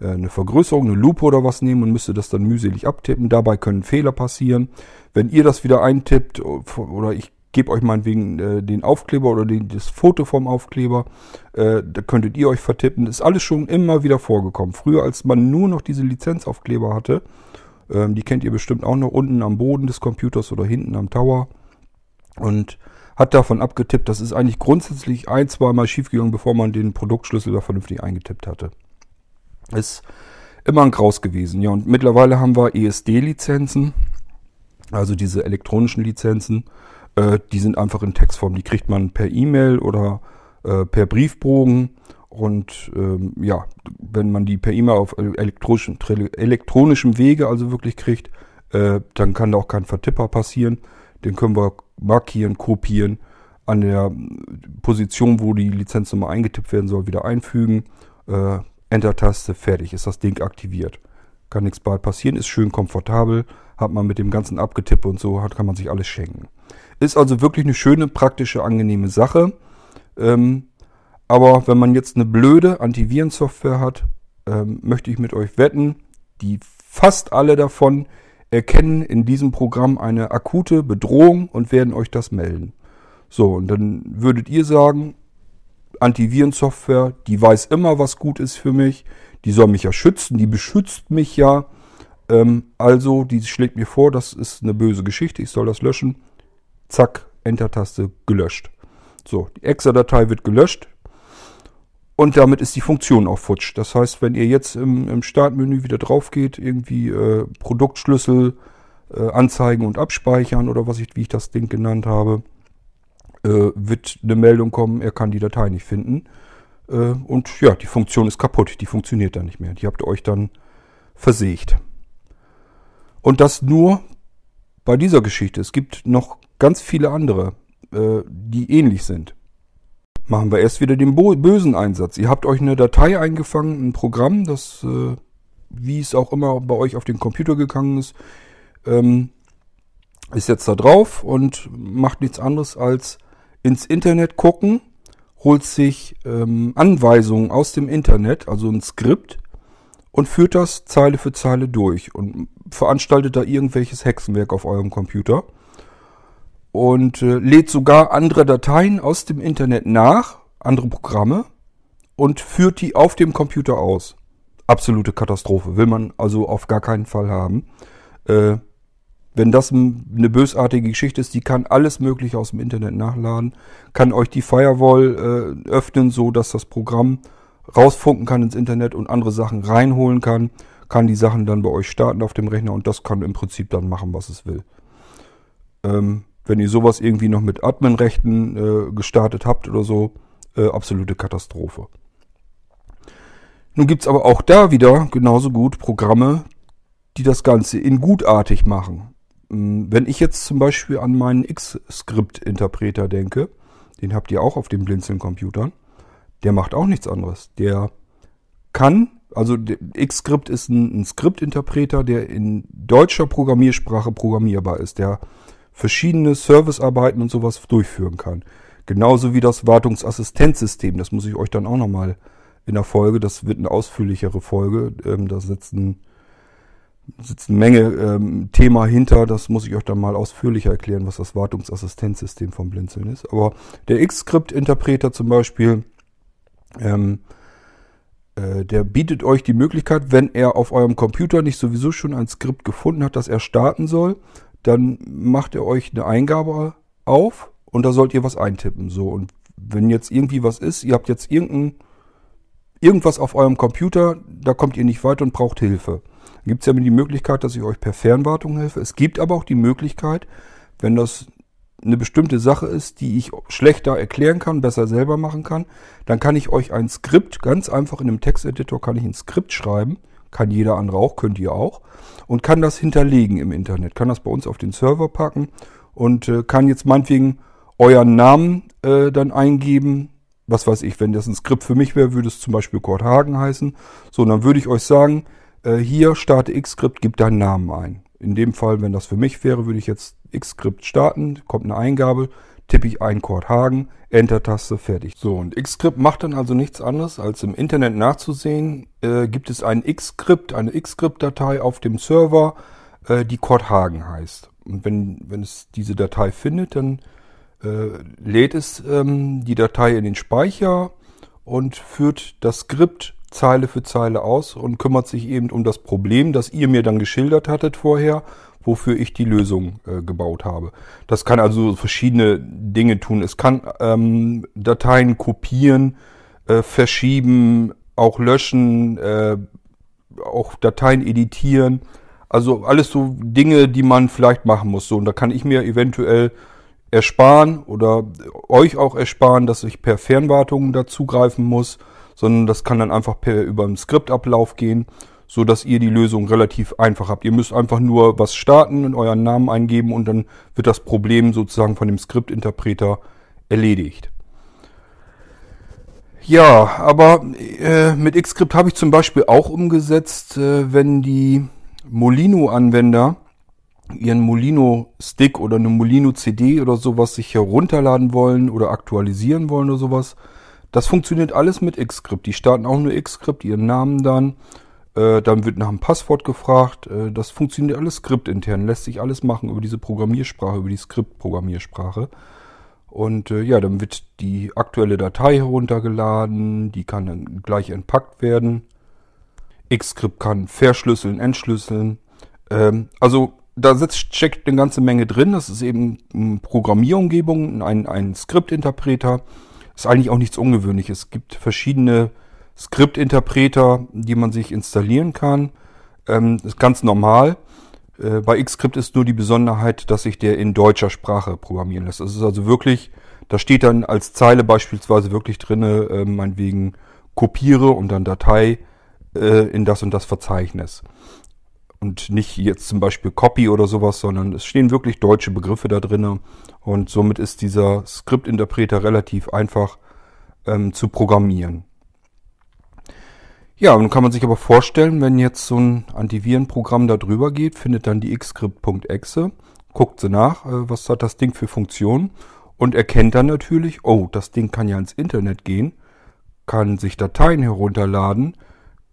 äh, eine Vergrößerung, eine Lupe oder was nehmen und müsste das dann mühselig abtippen. Dabei können Fehler passieren. Wenn ihr das wieder eintippt oder ich gebe euch meinetwegen äh, den Aufkleber oder den, das Foto vom Aufkleber. Äh, da könntet ihr euch vertippen. Das ist alles schon immer wieder vorgekommen. Früher, als man nur noch diese Lizenzaufkleber hatte, ähm, die kennt ihr bestimmt auch noch unten am Boden des Computers oder hinten am Tower. Und hat davon abgetippt. Das ist eigentlich grundsätzlich ein, zwei Mal schiefgegangen, bevor man den Produktschlüssel da vernünftig eingetippt hatte. Ist immer ein Graus gewesen. Ja, und mittlerweile haben wir ESD-Lizenzen, also diese elektronischen Lizenzen. Äh, die sind einfach in Textform. Die kriegt man per E-Mail oder äh, per Briefbogen. Und ähm, ja, wenn man die per E-Mail auf elektronischen, elektronischem Wege also wirklich kriegt, äh, dann kann da auch kein Vertipper passieren. Den können wir markieren, kopieren, an der Position, wo die Lizenznummer eingetippt werden soll, wieder einfügen. Äh, Enter-Taste, fertig, ist das Ding aktiviert. Kann nichts bald passieren, ist schön komfortabel, hat man mit dem ganzen Abgetippe und so, hat, kann man sich alles schenken. Ist also wirklich eine schöne, praktische, angenehme Sache. Ähm, aber wenn man jetzt eine blöde Antivirensoftware hat, ähm, möchte ich mit euch wetten, die fast alle davon erkennen in diesem Programm eine akute Bedrohung und werden euch das melden. So, und dann würdet ihr sagen, Antivirensoftware, die weiß immer, was gut ist für mich, die soll mich ja schützen, die beschützt mich ja. Ähm, also, die schlägt mir vor, das ist eine böse Geschichte, ich soll das löschen. Zack, Enter-Taste gelöscht. So, die Exa-Datei wird gelöscht, und damit ist die Funktion auch futsch. Das heißt, wenn ihr jetzt im, im Startmenü wieder drauf geht, irgendwie äh, Produktschlüssel äh, anzeigen und abspeichern oder was ich, wie ich das Ding genannt habe, äh, wird eine Meldung kommen, er kann die Datei nicht finden. Äh, und ja, die Funktion ist kaputt, die funktioniert dann nicht mehr. Die habt ihr euch dann versägt. Und das nur bei dieser Geschichte. Es gibt noch ganz viele andere, äh, die ähnlich sind machen wir erst wieder den bösen Einsatz. Ihr habt euch eine Datei eingefangen, ein Programm, das, äh, wie es auch immer bei euch auf den Computer gegangen ist, ähm, ist jetzt da drauf und macht nichts anderes als ins Internet gucken, holt sich ähm, Anweisungen aus dem Internet, also ein Skript, und führt das Zeile für Zeile durch und veranstaltet da irgendwelches Hexenwerk auf eurem Computer und äh, lädt sogar andere Dateien aus dem Internet nach, andere Programme und führt die auf dem Computer aus. Absolute Katastrophe, will man also auf gar keinen Fall haben. Äh, wenn das eine bösartige Geschichte ist, die kann alles Mögliche aus dem Internet nachladen, kann euch die Firewall äh, öffnen, so dass das Programm rausfunken kann ins Internet und andere Sachen reinholen kann, kann die Sachen dann bei euch starten auf dem Rechner und das kann im Prinzip dann machen, was es will. Ähm, wenn ihr sowas irgendwie noch mit Adminrechten äh, gestartet habt oder so, äh, absolute Katastrophe. Nun gibt es aber auch da wieder genauso gut Programme, die das Ganze in gutartig machen. Hm, wenn ich jetzt zum Beispiel an meinen X-Script-Interpreter denke, den habt ihr auch auf den Blinzeln-Computern, der macht auch nichts anderes. Der kann, also Xscript ist ein, ein Skriptinterpreter, der in deutscher Programmiersprache programmierbar ist. Der verschiedene Servicearbeiten und sowas durchführen kann. Genauso wie das Wartungsassistenzsystem. Das muss ich euch dann auch nochmal in der Folge, das wird eine ausführlichere Folge, ähm, da sitzen, sitzt eine Menge ähm, Thema hinter, das muss ich euch dann mal ausführlicher erklären, was das Wartungsassistenzsystem vom Blinzeln ist. Aber der X-Script-Interpreter zum Beispiel, ähm, äh, der bietet euch die Möglichkeit, wenn er auf eurem Computer nicht sowieso schon ein Skript gefunden hat, das er starten soll, dann macht er euch eine Eingabe auf und da sollt ihr was eintippen. So, und wenn jetzt irgendwie was ist, ihr habt jetzt irgendein, irgendwas auf eurem Computer, da kommt ihr nicht weiter und braucht Hilfe. Gibt es ja die Möglichkeit, dass ich euch per Fernwartung helfe. Es gibt aber auch die Möglichkeit, wenn das eine bestimmte Sache ist, die ich schlechter erklären kann, besser selber machen kann, dann kann ich euch ein Skript, ganz einfach in einem Texteditor kann ich ein Skript schreiben, kann jeder andere auch, könnt ihr auch. Und kann das hinterlegen im Internet. Kann das bei uns auf den Server packen und äh, kann jetzt meinetwegen euren Namen äh, dann eingeben. Was weiß ich, wenn das ein Skript für mich wäre, würde es zum Beispiel Kurt Hagen heißen. So, dann würde ich euch sagen, äh, hier starte X-Skript, gib deinen Namen ein. In dem Fall, wenn das für mich wäre, würde ich jetzt X-Skript starten, kommt eine Eingabe, tippe ich ein Kurt Hagen, Enter-Taste, fertig. So, und Xscript macht dann also nichts anderes, als im Internet nachzusehen, äh, gibt es ein Xscript, eine Xscript-Datei auf dem Server, äh, die Kurt Hagen heißt. Und wenn, wenn es diese Datei findet, dann äh, lädt es ähm, die Datei in den Speicher und führt das Skript Zeile für Zeile aus und kümmert sich eben um das Problem, das ihr mir dann geschildert hattet vorher wofür ich die Lösung äh, gebaut habe. Das kann also verschiedene Dinge tun. Es kann ähm, Dateien kopieren, äh, verschieben, auch löschen, äh, auch Dateien editieren. Also alles so Dinge, die man vielleicht machen muss. So, und da kann ich mir eventuell ersparen oder euch auch ersparen, dass ich per Fernwartung dazugreifen muss, sondern das kann dann einfach per über einen Skriptablauf gehen so dass ihr die Lösung relativ einfach habt. Ihr müsst einfach nur was starten und euren Namen eingeben und dann wird das Problem sozusagen von dem Skriptinterpreter erledigt. Ja, aber äh, mit Xscript habe ich zum Beispiel auch umgesetzt, äh, wenn die Molino-Anwender ihren Molino-Stick oder eine Molino-CD oder sowas sich herunterladen wollen oder aktualisieren wollen oder sowas. Das funktioniert alles mit Xscript. Die starten auch nur Xscript, ihren Namen dann. Äh, dann wird nach einem Passwort gefragt. Äh, das funktioniert alles skriptintern, lässt sich alles machen über diese Programmiersprache, über die Skript-Programmiersprache. Und äh, ja, dann wird die aktuelle Datei heruntergeladen, die kann dann gleich entpackt werden. Xscript kann verschlüsseln, entschlüsseln. Ähm, also da steckt eine ganze Menge drin. Das ist eben eine Programmierumgebung, ein, ein Skriptinterpreter. Ist eigentlich auch nichts Ungewöhnliches. Es gibt verschiedene Skriptinterpreter, die man sich installieren kann. Ähm, ist ganz normal. Äh, bei Xscript ist nur die Besonderheit, dass sich der in deutscher Sprache programmieren lässt. Das ist also wirklich, da steht dann als Zeile beispielsweise wirklich drinne, äh, meinetwegen kopiere und dann Datei äh, in das und das Verzeichnis. Und nicht jetzt zum Beispiel Copy oder sowas, sondern es stehen wirklich deutsche Begriffe da drinne. Und somit ist dieser Skriptinterpreter relativ einfach ähm, zu programmieren. Ja, nun kann man sich aber vorstellen, wenn jetzt so ein Antivirenprogramm da drüber geht, findet dann die xscript.exe, guckt sie nach, äh, was hat das Ding für Funktionen und erkennt dann natürlich, oh, das Ding kann ja ins Internet gehen, kann sich Dateien herunterladen,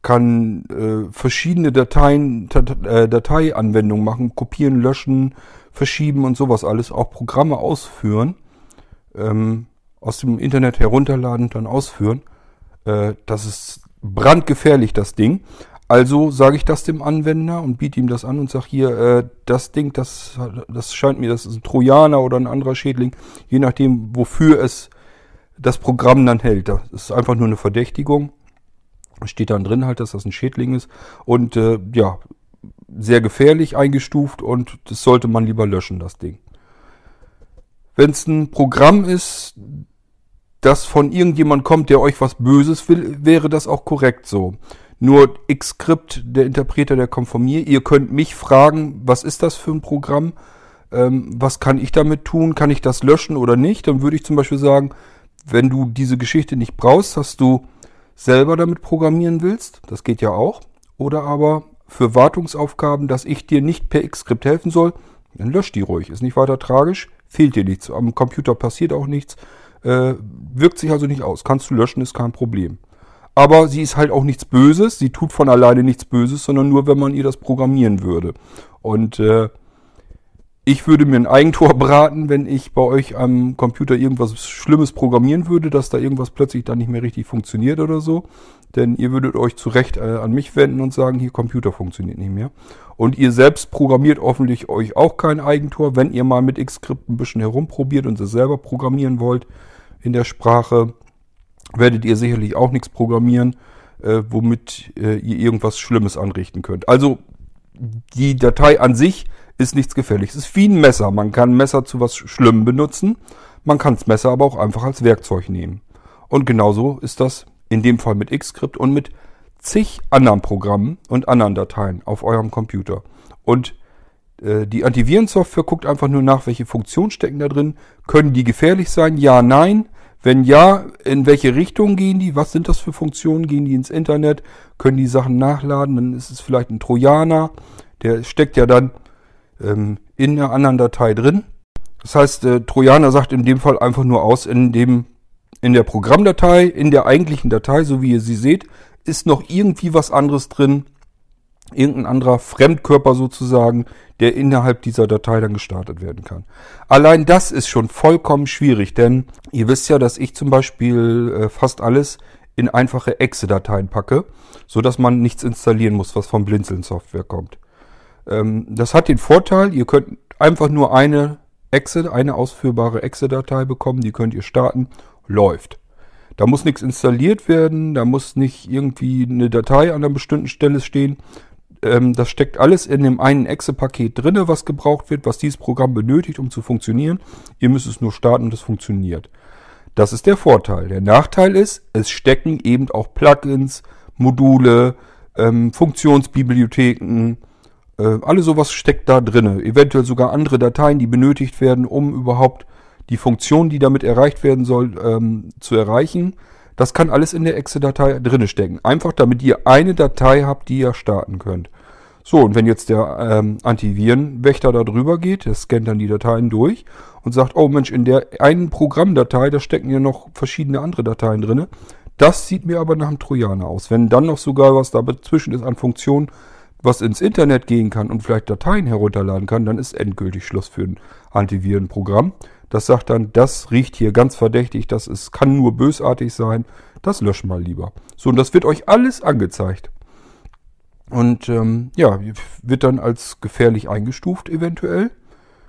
kann äh, verschiedene Dateien, äh, Dateianwendungen machen, kopieren, löschen, verschieben und sowas alles, auch Programme ausführen, ähm, aus dem Internet herunterladen, dann ausführen. Äh, das ist brandgefährlich, das Ding. Also sage ich das dem Anwender und biete ihm das an und sage hier, äh, das Ding, das, das scheint mir, das ist ein Trojaner oder ein anderer Schädling, je nachdem, wofür es das Programm dann hält. Das ist einfach nur eine Verdächtigung. Steht dann drin halt, dass das ein Schädling ist. Und äh, ja, sehr gefährlich eingestuft und das sollte man lieber löschen, das Ding. Wenn es ein Programm ist, das von irgendjemand kommt, der euch was Böses will, wäre das auch korrekt so. Nur Xscript, der Interpreter, der kommt von mir. Ihr könnt mich fragen, was ist das für ein Programm? Ähm, was kann ich damit tun? Kann ich das löschen oder nicht? Dann würde ich zum Beispiel sagen, wenn du diese Geschichte nicht brauchst, dass du selber damit programmieren willst, das geht ja auch. Oder aber für Wartungsaufgaben, dass ich dir nicht per Xscript helfen soll, dann lösch die ruhig. Ist nicht weiter tragisch, fehlt dir nichts. Am Computer passiert auch nichts. Äh, wirkt sich also nicht aus. Kannst du löschen, ist kein Problem. Aber sie ist halt auch nichts Böses. Sie tut von alleine nichts Böses, sondern nur, wenn man ihr das programmieren würde. Und äh, ich würde mir ein Eigentor beraten, wenn ich bei euch am Computer irgendwas Schlimmes programmieren würde, dass da irgendwas plötzlich dann nicht mehr richtig funktioniert oder so. Denn ihr würdet euch zu Recht äh, an mich wenden und sagen, hier Computer funktioniert nicht mehr. Und ihr selbst programmiert hoffentlich euch auch kein Eigentor, wenn ihr mal mit Xscript ein bisschen herumprobiert und es selber programmieren wollt in der Sprache, werdet ihr sicherlich auch nichts programmieren, äh, womit äh, ihr irgendwas Schlimmes anrichten könnt. Also die Datei an sich ist nichts Gefährliches. Es ist wie ein Messer. Man kann ein Messer zu was Schlimmem benutzen. Man kann das Messer aber auch einfach als Werkzeug nehmen. Und genauso ist das in dem Fall mit Xscript und mit zig anderen Programmen und anderen Dateien auf eurem Computer. Und äh, die Antivirensoftware guckt einfach nur nach, welche Funktionen stecken da drin. Können die gefährlich sein? Ja, nein. Wenn ja, in welche Richtung gehen die? Was sind das für Funktionen? Gehen die ins Internet? Können die Sachen nachladen? Dann ist es vielleicht ein Trojaner. Der steckt ja dann ähm, in einer anderen Datei drin. Das heißt, äh, Trojaner sagt in dem Fall einfach nur aus, in dem in der Programmdatei, in der eigentlichen Datei, so wie ihr sie seht, ist noch irgendwie was anderes drin, irgendein anderer Fremdkörper sozusagen, der innerhalb dieser Datei dann gestartet werden kann. Allein das ist schon vollkommen schwierig, denn ihr wisst ja, dass ich zum Beispiel äh, fast alles in einfache Exe-Dateien packe, so dass man nichts installieren muss, was von Blinzeln-Software kommt. Ähm, das hat den Vorteil, ihr könnt einfach nur eine Exe, eine ausführbare Exe-Datei bekommen, die könnt ihr starten, läuft. Da muss nichts installiert werden, da muss nicht irgendwie eine Datei an einer bestimmten Stelle stehen, ähm, das steckt alles in dem einen Exe-Paket drinne, was gebraucht wird, was dieses Programm benötigt, um zu funktionieren. Ihr müsst es nur starten und es funktioniert. Das ist der Vorteil. Der Nachteil ist, es stecken eben auch Plugins, Module, ähm, Funktionsbibliotheken, äh, alles sowas steckt da drinne. Eventuell sogar andere Dateien, die benötigt werden, um überhaupt die Funktion, die damit erreicht werden soll, ähm, zu erreichen. Das kann alles in der Exe-Datei drinne stecken. Einfach damit ihr eine Datei habt, die ihr starten könnt. So, und wenn jetzt der ähm, Antivirenwächter da drüber geht, der scannt dann die Dateien durch und sagt, oh Mensch, in der einen Programmdatei, da stecken ja noch verschiedene andere Dateien drinne. Das sieht mir aber nach einem Trojaner aus. Wenn dann noch sogar was da dazwischen ist an Funktionen, was ins Internet gehen kann und vielleicht Dateien herunterladen kann, dann ist endgültig Schluss für ein Antivirenprogramm. Das sagt dann, das riecht hier ganz verdächtig, das ist, kann nur bösartig sein, das löschen mal lieber. So, und das wird euch alles angezeigt. Und ähm, ja, wird dann als gefährlich eingestuft eventuell.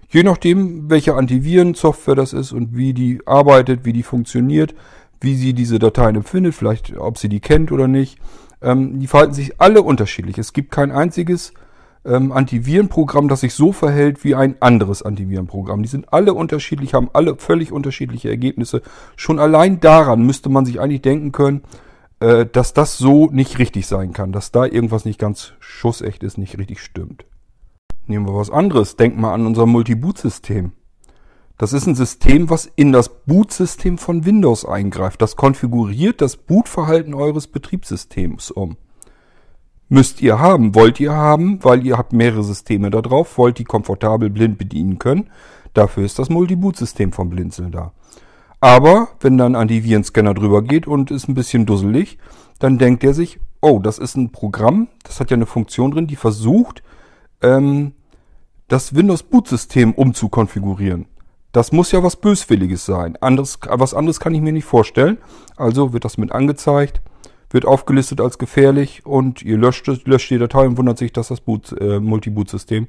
Je nachdem, welche Antivirensoftware das ist und wie die arbeitet, wie die funktioniert, wie sie diese Dateien empfindet, vielleicht ob sie die kennt oder nicht. Ähm, die verhalten sich alle unterschiedlich. Es gibt kein einziges ähm, Antivirenprogramm, das sich so verhält wie ein anderes Antivirenprogramm. Die sind alle unterschiedlich, haben alle völlig unterschiedliche Ergebnisse. Schon allein daran müsste man sich eigentlich denken können, äh, dass das so nicht richtig sein kann, dass da irgendwas nicht ganz schussecht ist, nicht richtig stimmt. Nehmen wir was anderes. Denkt mal an unser Multi-Boot-System. Das ist ein System, was in das Boot-System von Windows eingreift. Das konfiguriert das Bootverhalten eures Betriebssystems um. Müsst ihr haben, wollt ihr haben, weil ihr habt mehrere Systeme da drauf, wollt die komfortabel blind bedienen können. Dafür ist das Multi-Boot-System von Blinzeln da. Aber wenn dann an die Virenscanner drüber geht und ist ein bisschen dusselig, dann denkt er sich, oh, das ist ein Programm, das hat ja eine Funktion drin, die versucht, ähm, das Windows-Boot-System umzukonfigurieren. Das muss ja was Böswilliges sein. Anderes, was anderes kann ich mir nicht vorstellen. Also wird das mit angezeigt, wird aufgelistet als gefährlich und ihr löscht, löscht die Datei und wundert sich, dass das Boot, äh, Multi-Boot-System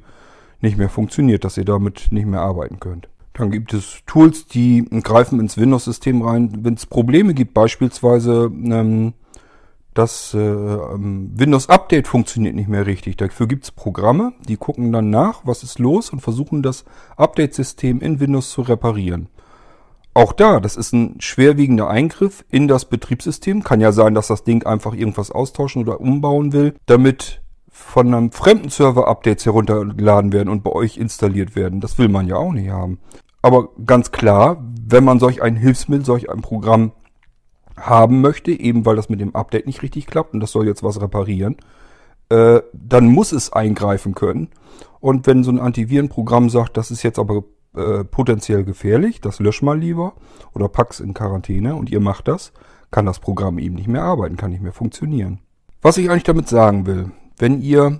nicht mehr funktioniert, dass ihr damit nicht mehr arbeiten könnt. Dann gibt es Tools, die greifen ins Windows-System rein. Wenn es Probleme gibt, beispielsweise ähm, das äh, ähm, Windows Update funktioniert nicht mehr richtig. Dafür gibt es Programme, die gucken dann nach, was ist los und versuchen das Update-System in Windows zu reparieren. Auch da, das ist ein schwerwiegender Eingriff in das Betriebssystem. Kann ja sein, dass das Ding einfach irgendwas austauschen oder umbauen will, damit von einem fremden Server Updates heruntergeladen werden und bei euch installiert werden. Das will man ja auch nicht haben. Aber ganz klar, wenn man solch ein Hilfsmittel, solch ein Programm haben möchte, eben weil das mit dem Update nicht richtig klappt und das soll jetzt was reparieren, äh, dann muss es eingreifen können. Und wenn so ein Antivirenprogramm sagt, das ist jetzt aber äh, potenziell gefährlich, das lösch mal lieber oder pack's in Quarantäne und ihr macht das, kann das Programm eben nicht mehr arbeiten, kann nicht mehr funktionieren. Was ich eigentlich damit sagen will, wenn ihr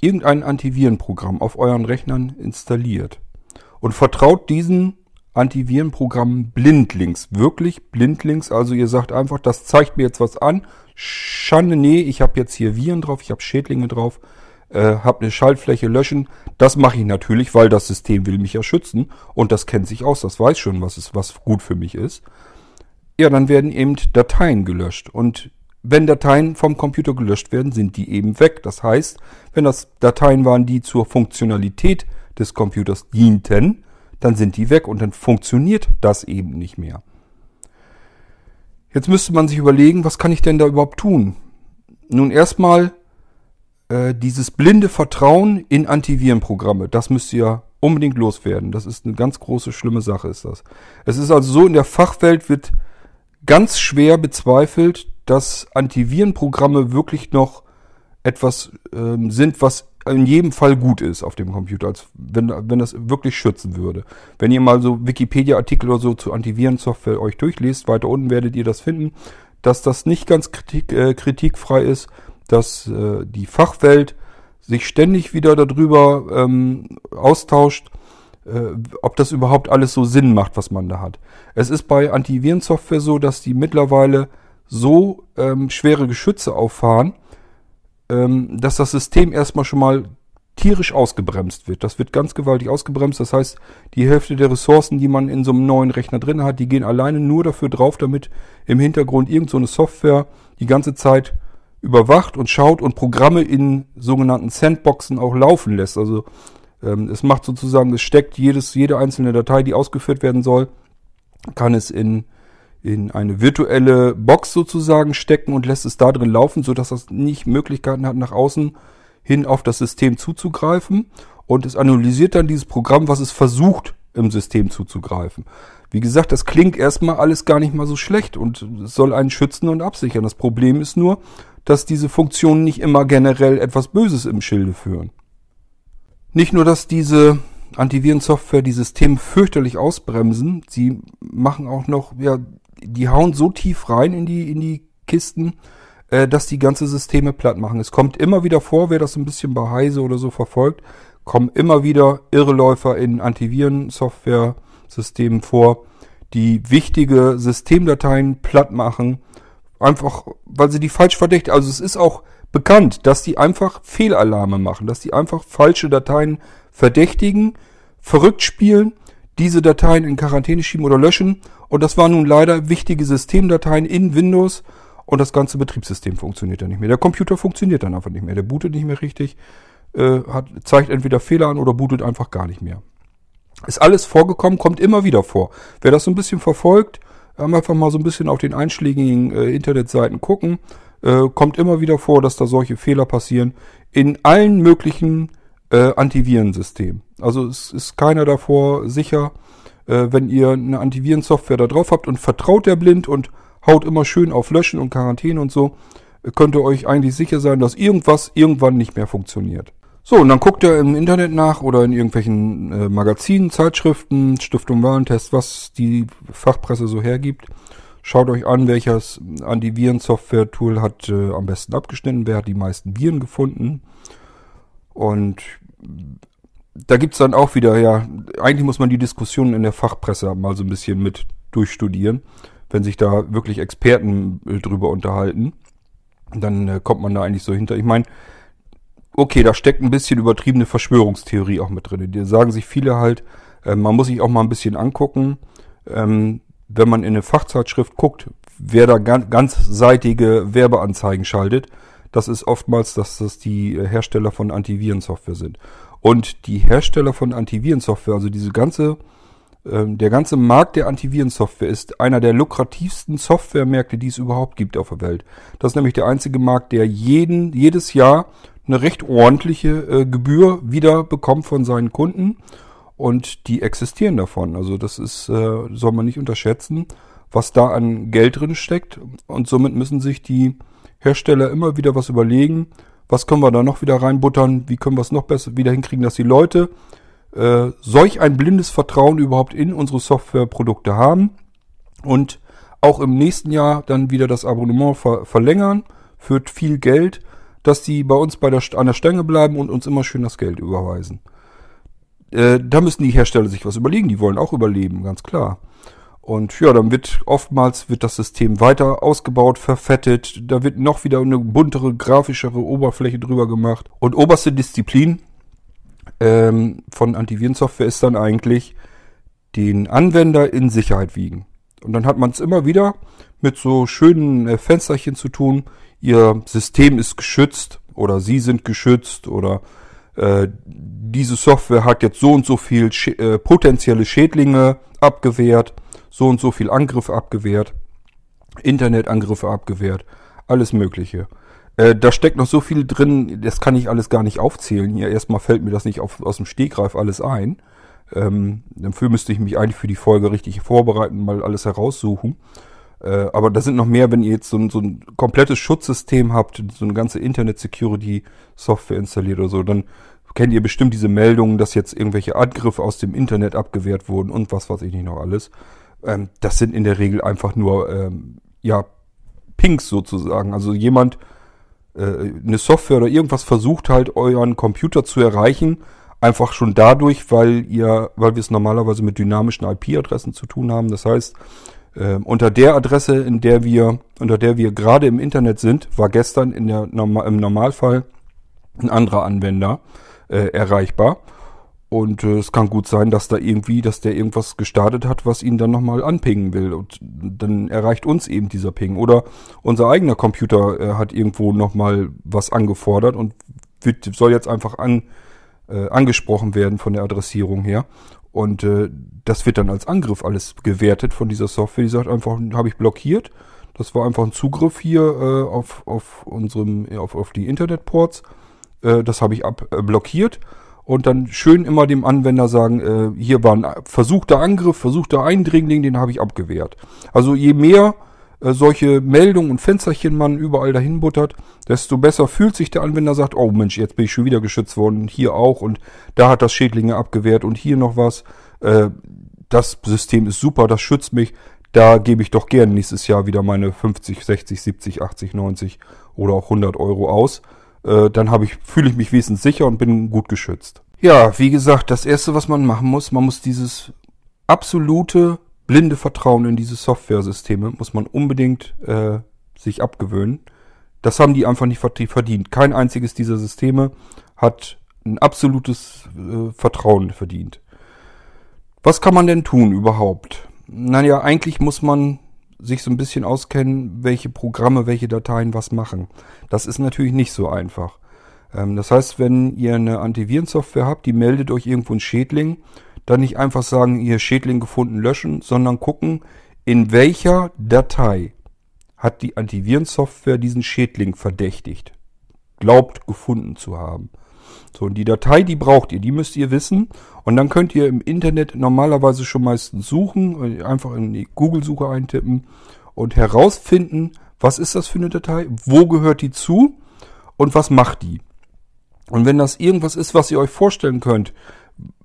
irgendein Antivirenprogramm auf euren Rechnern installiert, und vertraut diesen Antivirenprogrammen blindlings. Wirklich blindlings. Also ihr sagt einfach, das zeigt mir jetzt was an. Schande, nee, ich habe jetzt hier Viren drauf, ich habe Schädlinge drauf, äh, habe eine Schaltfläche löschen. Das mache ich natürlich, weil das System will mich ja schützen. Und das kennt sich aus, das weiß schon, was, ist, was gut für mich ist. Ja, dann werden eben Dateien gelöscht. Und wenn Dateien vom Computer gelöscht werden, sind die eben weg. Das heißt, wenn das Dateien waren, die zur Funktionalität des Computers dienten, dann sind die weg und dann funktioniert das eben nicht mehr. Jetzt müsste man sich überlegen, was kann ich denn da überhaupt tun? Nun erstmal äh, dieses blinde Vertrauen in Antivirenprogramme, das müsst ihr unbedingt loswerden. Das ist eine ganz große, schlimme Sache, ist das. Es ist also so, in der Fachwelt wird ganz schwer bezweifelt, dass Antivirenprogramme wirklich noch etwas ähm, sind, was in jedem Fall gut ist auf dem Computer, als wenn, wenn das wirklich schützen würde. Wenn ihr mal so Wikipedia-Artikel oder so zu Antivirensoftware euch durchlest, weiter unten werdet ihr das finden, dass das nicht ganz kritik, äh, kritikfrei ist, dass äh, die Fachwelt sich ständig wieder darüber ähm, austauscht, äh, ob das überhaupt alles so Sinn macht, was man da hat. Es ist bei Antivirensoftware so, dass die mittlerweile so ähm, schwere Geschütze auffahren, ähm, dass das System erstmal schon mal tierisch ausgebremst wird. Das wird ganz gewaltig ausgebremst. Das heißt, die Hälfte der Ressourcen, die man in so einem neuen Rechner drin hat, die gehen alleine nur dafür drauf, damit im Hintergrund irgend so Software die ganze Zeit überwacht und schaut und Programme in sogenannten Sandboxen auch laufen lässt. Also ähm, es macht sozusagen, es steckt jedes, jede einzelne Datei, die ausgeführt werden soll, kann es in in eine virtuelle Box sozusagen stecken und lässt es da drin laufen, sodass das nicht Möglichkeiten hat, nach außen hin auf das System zuzugreifen. Und es analysiert dann dieses Programm, was es versucht im System zuzugreifen. Wie gesagt, das klingt erstmal alles gar nicht mal so schlecht und soll einen schützen und absichern. Das Problem ist nur, dass diese Funktionen nicht immer generell etwas Böses im Schilde führen. Nicht nur, dass diese Antivirensoftware die Systeme fürchterlich ausbremsen, sie machen auch noch, ja, die hauen so tief rein in die, in die Kisten, äh, dass die ganze Systeme platt machen. Es kommt immer wieder vor, wer das ein bisschen bei Heise oder so verfolgt, kommen immer wieder Irreläufer in Antivirensoftware-Systemen vor, die wichtige Systemdateien platt machen, einfach, weil sie die falsch verdächtigen. Also es ist auch bekannt, dass die einfach Fehlalarme machen, dass die einfach falsche Dateien verdächtigen, verrückt spielen, diese Dateien in Quarantäne schieben oder löschen. Und das waren nun leider wichtige Systemdateien in Windows und das ganze Betriebssystem funktioniert dann nicht mehr. Der Computer funktioniert dann einfach nicht mehr. Der bootet nicht mehr richtig, äh, hat, zeigt entweder Fehler an oder bootet einfach gar nicht mehr. Ist alles vorgekommen, kommt immer wieder vor. Wer das so ein bisschen verfolgt, einfach mal so ein bisschen auf den einschlägigen äh, Internetseiten gucken, äh, kommt immer wieder vor, dass da solche Fehler passieren. In allen möglichen äh, Antivirensystemen. Also es ist keiner davor sicher, äh, wenn ihr eine Antivirensoftware da drauf habt und vertraut der blind und haut immer schön auf Löschen und Quarantäne und so, könnt ihr euch eigentlich sicher sein, dass irgendwas irgendwann nicht mehr funktioniert. So, und dann guckt ihr im Internet nach oder in irgendwelchen äh, Magazinen, Zeitschriften, Stiftung Warentest, was die Fachpresse so hergibt. Schaut euch an, welches Antiviren-Software-Tool hat äh, am besten abgeschnitten, wer hat die meisten Viren gefunden. Und da gibt's dann auch wieder, ja, eigentlich muss man die Diskussionen in der Fachpresse mal so ein bisschen mit durchstudieren wenn sich da wirklich Experten äh, drüber unterhalten, dann äh, kommt man da eigentlich so hinter. Ich meine, okay, da steckt ein bisschen übertriebene Verschwörungstheorie auch mit drin. Die sagen sich viele halt, äh, man muss sich auch mal ein bisschen angucken, ähm, wenn man in eine Fachzeitschrift guckt, wer da ganz, ganzseitige Werbeanzeigen schaltet. Das ist oftmals, dass das die Hersteller von Antivirensoftware sind. Und die Hersteller von Antivirensoftware, also diese ganze ähm, der ganze Markt der Antivirensoftware ist einer der lukrativsten Softwaremärkte, die es überhaupt gibt auf der Welt. Das ist nämlich der einzige Markt, der jeden, jedes Jahr eine recht ordentliche äh, Gebühr wieder bekommt von seinen Kunden und die existieren davon. Also das ist, äh, soll man nicht unterschätzen, was da an Geld drin steckt und somit müssen sich die Hersteller immer wieder was überlegen, was können wir da noch wieder reinbuttern, wie können wir es noch besser wieder hinkriegen, dass die Leute äh, solch ein blindes Vertrauen überhaupt in unsere Softwareprodukte haben und auch im nächsten Jahr dann wieder das Abonnement ver verlängern für viel Geld, dass die bei uns bei der, an der Stange bleiben und uns immer schön das Geld überweisen. Äh, da müssen die Hersteller sich was überlegen, die wollen auch überleben, ganz klar. Und ja, dann wird oftmals wird das System weiter ausgebaut, verfettet, da wird noch wieder eine buntere, grafischere Oberfläche drüber gemacht. Und oberste Disziplin ähm, von Antivirensoftware ist dann eigentlich den Anwender in Sicherheit wiegen. Und dann hat man es immer wieder mit so schönen äh, Fensterchen zu tun. Ihr System ist geschützt oder Sie sind geschützt oder äh, diese Software hat jetzt so und so viel Sch äh, potenzielle Schädlinge abgewehrt, so und so viel Angriffe abgewehrt, Internetangriffe abgewehrt, alles Mögliche. Äh, da steckt noch so viel drin, das kann ich alles gar nicht aufzählen. Hier erstmal fällt mir das nicht auf, aus dem Stegreif alles ein. Ähm, dafür müsste ich mich eigentlich für die Folge richtig vorbereiten, mal alles heraussuchen. Äh, aber da sind noch mehr, wenn ihr jetzt so ein, so ein komplettes Schutzsystem habt, so eine ganze Internet-Security-Software installiert oder so, dann kennt ihr bestimmt diese Meldungen, dass jetzt irgendwelche Angriffe aus dem Internet abgewehrt wurden und was weiß ich nicht noch alles. Ähm, das sind in der Regel einfach nur, ähm, ja, Pinks sozusagen. Also jemand äh, eine Software oder irgendwas versucht halt euren Computer zu erreichen, einfach schon dadurch, weil ihr, weil wir es normalerweise mit dynamischen IP-Adressen zu tun haben. Das heißt, äh, unter der Adresse, in der wir, unter der wir gerade im Internet sind, war gestern in der, im Normalfall ein anderer Anwender äh, erreichbar. Und äh, es kann gut sein, dass da irgendwie, dass der irgendwas gestartet hat, was ihn dann nochmal anpingen will. Und dann erreicht uns eben dieser Ping. Oder unser eigener Computer äh, hat irgendwo nochmal was angefordert und wird, soll jetzt einfach an, äh, angesprochen werden von der Adressierung her. Und äh, das wird dann als Angriff alles gewertet von dieser Software. Die sagt einfach, habe ich blockiert. Das war einfach ein Zugriff hier äh, auf, auf unserem, auf, auf die Internetports. Äh, das habe ich abblockiert. Äh, und dann schön immer dem Anwender sagen, äh, hier war ein versuchter Angriff, versuchter Eindringling, den habe ich abgewehrt. Also je mehr äh, solche Meldungen und Fensterchen man überall dahin buttert, desto besser fühlt sich der Anwender, sagt, oh Mensch, jetzt bin ich schon wieder geschützt worden, hier auch und da hat das Schädlinge abgewehrt und hier noch was. Äh, das System ist super, das schützt mich. Da gebe ich doch gern nächstes Jahr wieder meine 50, 60, 70, 80, 90 oder auch 100 Euro aus. Äh, dann habe ich, fühle ich mich wesentlich sicher und bin gut geschützt. Ja, wie gesagt, das erste, was man machen muss, man muss dieses absolute blinde Vertrauen in diese Software-Systeme muss man unbedingt äh, sich abgewöhnen. Das haben die einfach nicht verdient. Kein einziges dieser Systeme hat ein absolutes äh, Vertrauen verdient. Was kann man denn tun überhaupt? Naja, eigentlich muss man sich so ein bisschen auskennen, welche Programme, welche Dateien was machen. Das ist natürlich nicht so einfach. Ähm, das heißt, wenn ihr eine Antivirensoftware habt, die meldet euch irgendwo ein Schädling, dann nicht einfach sagen, ihr Schädling gefunden, löschen, sondern gucken, in welcher Datei hat die Antivirensoftware diesen Schädling verdächtigt, glaubt gefunden zu haben. So, und die Datei, die braucht ihr, die müsst ihr wissen. Und dann könnt ihr im Internet normalerweise schon meistens suchen, einfach in die Google-Suche eintippen und herausfinden, was ist das für eine Datei, wo gehört die zu und was macht die. Und wenn das irgendwas ist, was ihr euch vorstellen könnt,